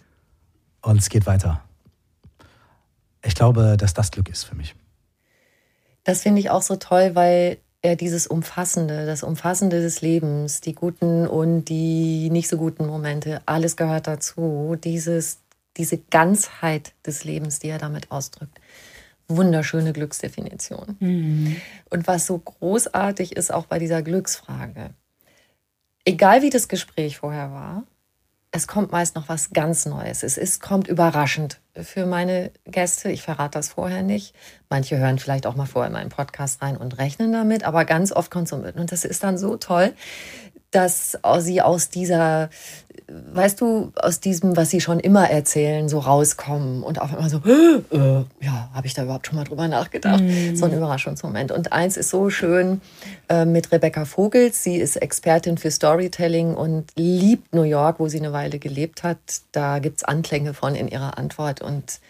[laughs] und es geht weiter. Ich glaube, dass das Glück ist für mich. Das finde ich auch so toll, weil er dieses Umfassende, das Umfassende des Lebens, die guten und die nicht so guten Momente, alles gehört dazu. Dieses, diese Ganzheit des Lebens, die er damit ausdrückt. Wunderschöne Glücksdefinition. Mhm. Und was so großartig ist, auch bei dieser Glücksfrage, egal wie das Gespräch vorher war, es kommt meist noch was ganz Neues. Es ist, kommt überraschend für meine Gäste. Ich verrate das vorher nicht. Manche hören vielleicht auch mal vorher in meinen Podcast rein und rechnen damit, aber ganz oft kommt so mit. Und das ist dann so toll, dass sie aus dieser weißt du, aus diesem, was sie schon immer erzählen, so rauskommen und auf einmal so, äh, ja, habe ich da überhaupt schon mal drüber nachgedacht? Mm. So ein Überraschungsmoment. Und eins ist so schön äh, mit Rebecca Vogels. Sie ist Expertin für Storytelling und liebt New York, wo sie eine Weile gelebt hat. Da gibt es Anklänge von in ihrer Antwort. Und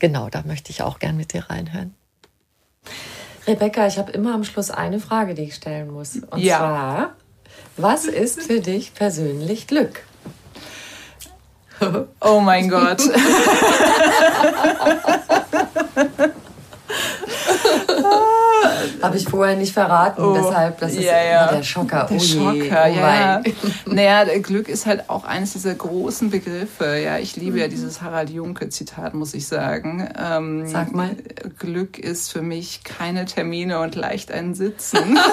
genau, da möchte ich auch gern mit dir reinhören. Rebecca, ich habe immer am Schluss eine Frage, die ich stellen muss. Und ja. zwar, was ist für dich persönlich Glück? Oh mein Gott. Habe ich vorher nicht verraten, oh, deshalb, das ist ja, ja. der Schocker. Der oh Schocker, je, oh ja. Naja, Glück ist halt auch eines dieser großen Begriffe. Ja, ich liebe mhm. ja dieses Harald Junke-Zitat, muss ich sagen. Ähm, Sag mal. Glück ist für mich keine Termine und leicht ein Sitzen. [laughs]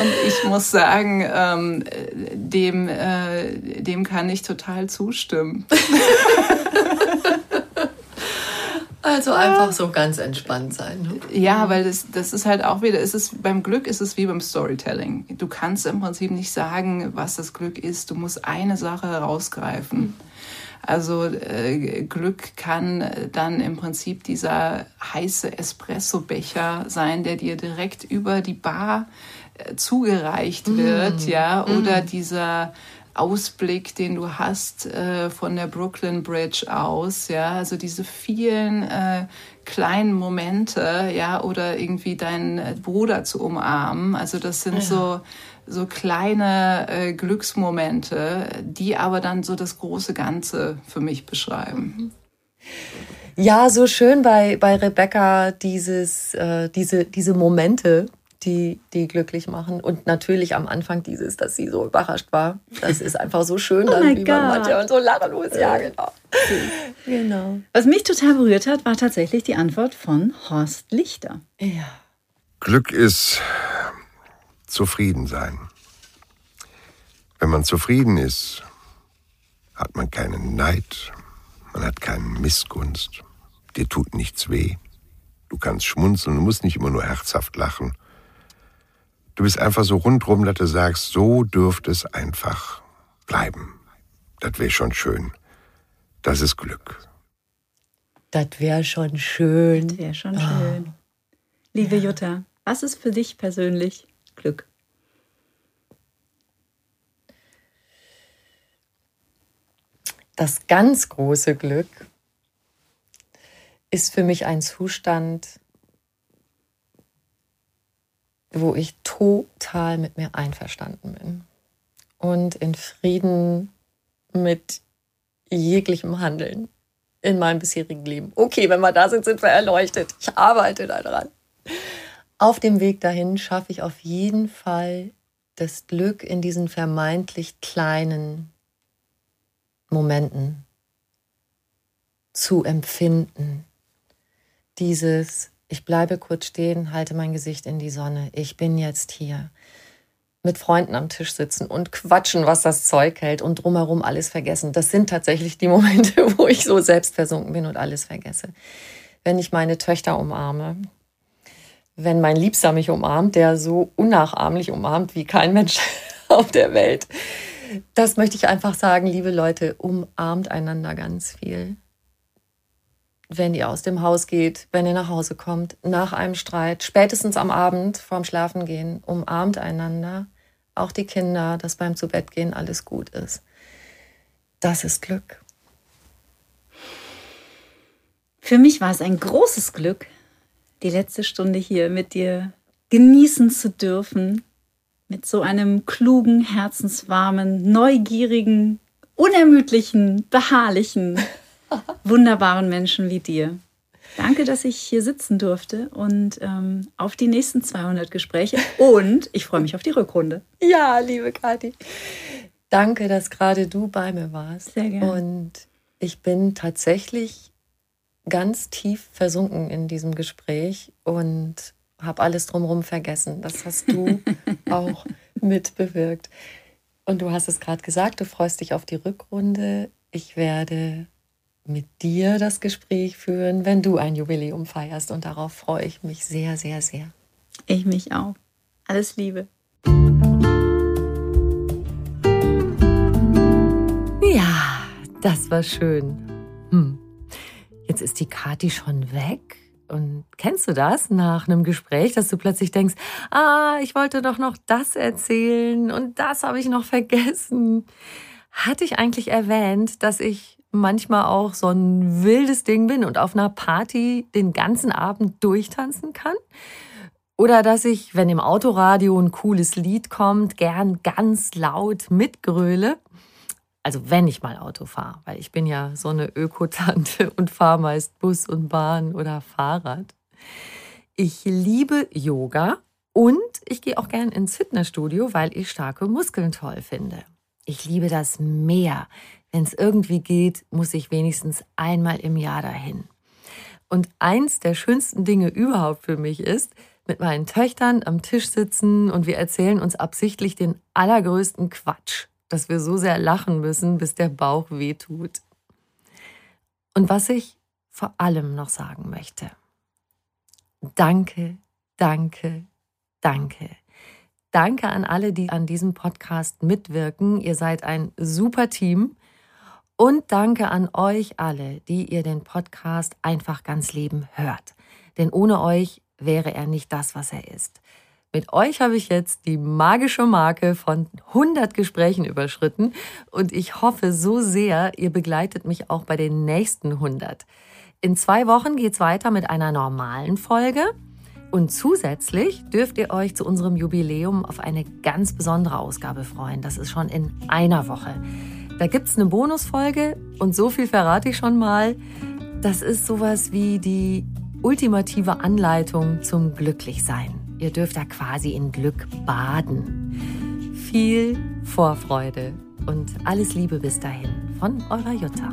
Und ich muss sagen, ähm, dem, äh, dem kann ich total zustimmen. Also einfach so ganz entspannt sein. Ne? Ja, weil das, das ist halt auch wieder, es ist, beim Glück ist es wie beim Storytelling. Du kannst im Prinzip nicht sagen, was das Glück ist. Du musst eine Sache herausgreifen. Also äh, Glück kann dann im Prinzip dieser heiße Espresso-Becher sein, der dir direkt über die Bar zugereicht wird, mm. ja, oder mm. dieser Ausblick, den du hast äh, von der Brooklyn Bridge aus, ja, also diese vielen äh, kleinen Momente, ja, oder irgendwie deinen Bruder zu umarmen, also das sind ja. so so kleine äh, Glücksmomente, die aber dann so das große Ganze für mich beschreiben. Ja, so schön bei, bei Rebecca dieses, äh, diese, diese Momente, die, die glücklich machen. Und natürlich am Anfang dieses, dass sie so überrascht war. Das ist einfach so schön, [laughs] oh dann, wie God. man manche und so lachenlos. Ja, genau. genau. Was mich total berührt hat, war tatsächlich die Antwort von Horst Lichter. Ja. Glück ist zufrieden sein. Wenn man zufrieden ist, hat man keinen Neid, man hat keine Missgunst, dir tut nichts weh. Du kannst schmunzeln, du musst nicht immer nur herzhaft lachen. Du bist einfach so rundrum, dass du sagst, so dürfte es einfach bleiben. Das wäre schon schön. Das ist Glück. Das wäre schon schön. Das wäre schon oh. schön. Liebe ja. Jutta, was ist für dich persönlich Glück? Das ganz große Glück ist für mich ein Zustand, wo ich total mit mir einverstanden bin und in Frieden mit jeglichem Handeln in meinem bisherigen Leben. Okay, wenn wir da sind, sind wir erleuchtet. Ich arbeite daran. Auf dem Weg dahin schaffe ich auf jeden Fall das Glück in diesen vermeintlich kleinen Momenten zu empfinden. Dieses ich bleibe kurz stehen, halte mein Gesicht in die Sonne. Ich bin jetzt hier. Mit Freunden am Tisch sitzen und quatschen, was das Zeug hält und drumherum alles vergessen. Das sind tatsächlich die [laughs] Momente, wo ich so selbstversunken bin und alles vergesse. Wenn ich meine Töchter umarme, wenn mein Liebster mich umarmt, der so unnachahmlich umarmt wie kein Mensch [laughs] auf der Welt. Das möchte ich einfach sagen, liebe Leute, umarmt einander ganz viel wenn ihr aus dem Haus geht, wenn ihr nach Hause kommt, nach einem Streit, spätestens am Abend vorm Schlafengehen, umarmt einander, auch die Kinder, dass beim Zubettgehen alles gut ist. Das ist Glück. Für mich war es ein großes Glück, die letzte Stunde hier mit dir genießen zu dürfen. Mit so einem klugen, herzenswarmen, neugierigen, unermüdlichen, beharrlichen, [laughs] wunderbaren Menschen wie dir. Danke, dass ich hier sitzen durfte und ähm, auf die nächsten 200 Gespräche. Und ich freue mich auf die Rückrunde. Ja, liebe Kathi. Danke, dass gerade du bei mir warst. Sehr gerne. Und ich bin tatsächlich ganz tief versunken in diesem Gespräch und habe alles drumherum vergessen. Das hast du [laughs] auch mitbewirkt. Und du hast es gerade gesagt, du freust dich auf die Rückrunde. Ich werde mit dir das Gespräch führen, wenn du ein Jubiläum feierst. Und darauf freue ich mich sehr, sehr, sehr. Ich mich auch. Alles Liebe. Ja, das war schön. Hm. Jetzt ist die Kati schon weg. Und kennst du das nach einem Gespräch, dass du plötzlich denkst, ah, ich wollte doch noch das erzählen und das habe ich noch vergessen. Hatte ich eigentlich erwähnt, dass ich manchmal auch so ein wildes Ding bin und auf einer Party den ganzen Abend durchtanzen kann? Oder dass ich, wenn im Autoradio ein cooles Lied kommt, gern ganz laut mitgröle? Also wenn ich mal Auto fahre, weil ich bin ja so eine Ökotante [laughs] und fahre meist Bus und Bahn oder Fahrrad. Ich liebe Yoga und ich gehe auch gern ins Fitnessstudio, weil ich starke Muskeln toll finde. Ich liebe das Meer. Wenn es irgendwie geht, muss ich wenigstens einmal im Jahr dahin. Und eins der schönsten Dinge überhaupt für mich ist, mit meinen Töchtern am Tisch sitzen und wir erzählen uns absichtlich den allergrößten Quatsch dass wir so sehr lachen müssen, bis der Bauch wehtut. Und was ich vor allem noch sagen möchte. Danke, danke, danke. Danke an alle, die an diesem Podcast mitwirken. Ihr seid ein super Team. Und danke an euch alle, die ihr den Podcast einfach ganz leben hört. Denn ohne euch wäre er nicht das, was er ist. Mit euch habe ich jetzt die magische Marke von 100 Gesprächen überschritten und ich hoffe so sehr, ihr begleitet mich auch bei den nächsten 100. In zwei Wochen geht es weiter mit einer normalen Folge und zusätzlich dürft ihr euch zu unserem Jubiläum auf eine ganz besondere Ausgabe freuen. Das ist schon in einer Woche. Da gibt es eine Bonusfolge und so viel verrate ich schon mal. Das ist sowas wie die ultimative Anleitung zum Glücklichsein. Ihr dürft da quasi in Glück baden. Viel Vorfreude und alles Liebe bis dahin von eurer Jutta.